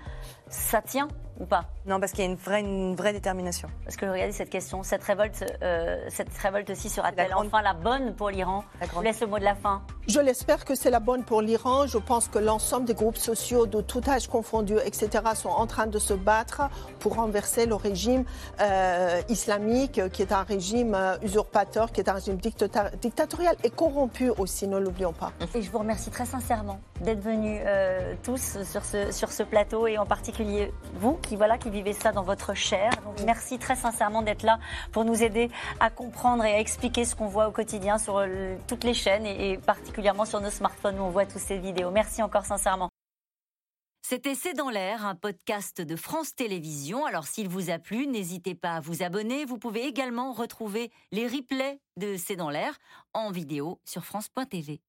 ça tient ou pas Non, parce qu'il y a une vraie, une vraie détermination. Parce que regardez cette question, cette révolte, euh, cette révolte aussi sera-t-elle enfin la bonne pour l'Iran Je vous laisse le mot de la fin. Je l'espère que c'est la bonne pour l'Iran. Je pense que l'ensemble des groupes sociaux de tout âge confondu, etc., sont en train de se battre pour renverser le régime euh, islamique, qui est un régime euh, usurpateur, qui est un régime dictatorial et corrompu aussi, ne l'oublions pas. Et je vous remercie très sincèrement d'être venus tous sur ce, sur ce plateau et en particulier vous qui voilà qui vivez ça dans votre chair. Merci très sincèrement d'être là pour nous aider à comprendre et à expliquer ce qu'on voit au quotidien sur euh, toutes les chaînes et, particulièrement sur nos smartphones où on voit toutes ces vidéos. Merci encore sincèrement. C'était C'est dans l'air, un podcast de France Télévisions. Alors s'il vous a plu, n'hésitez pas à vous abonner. Vous pouvez également retrouver les replays de C'est dans l'air en vidéo sur France.tv.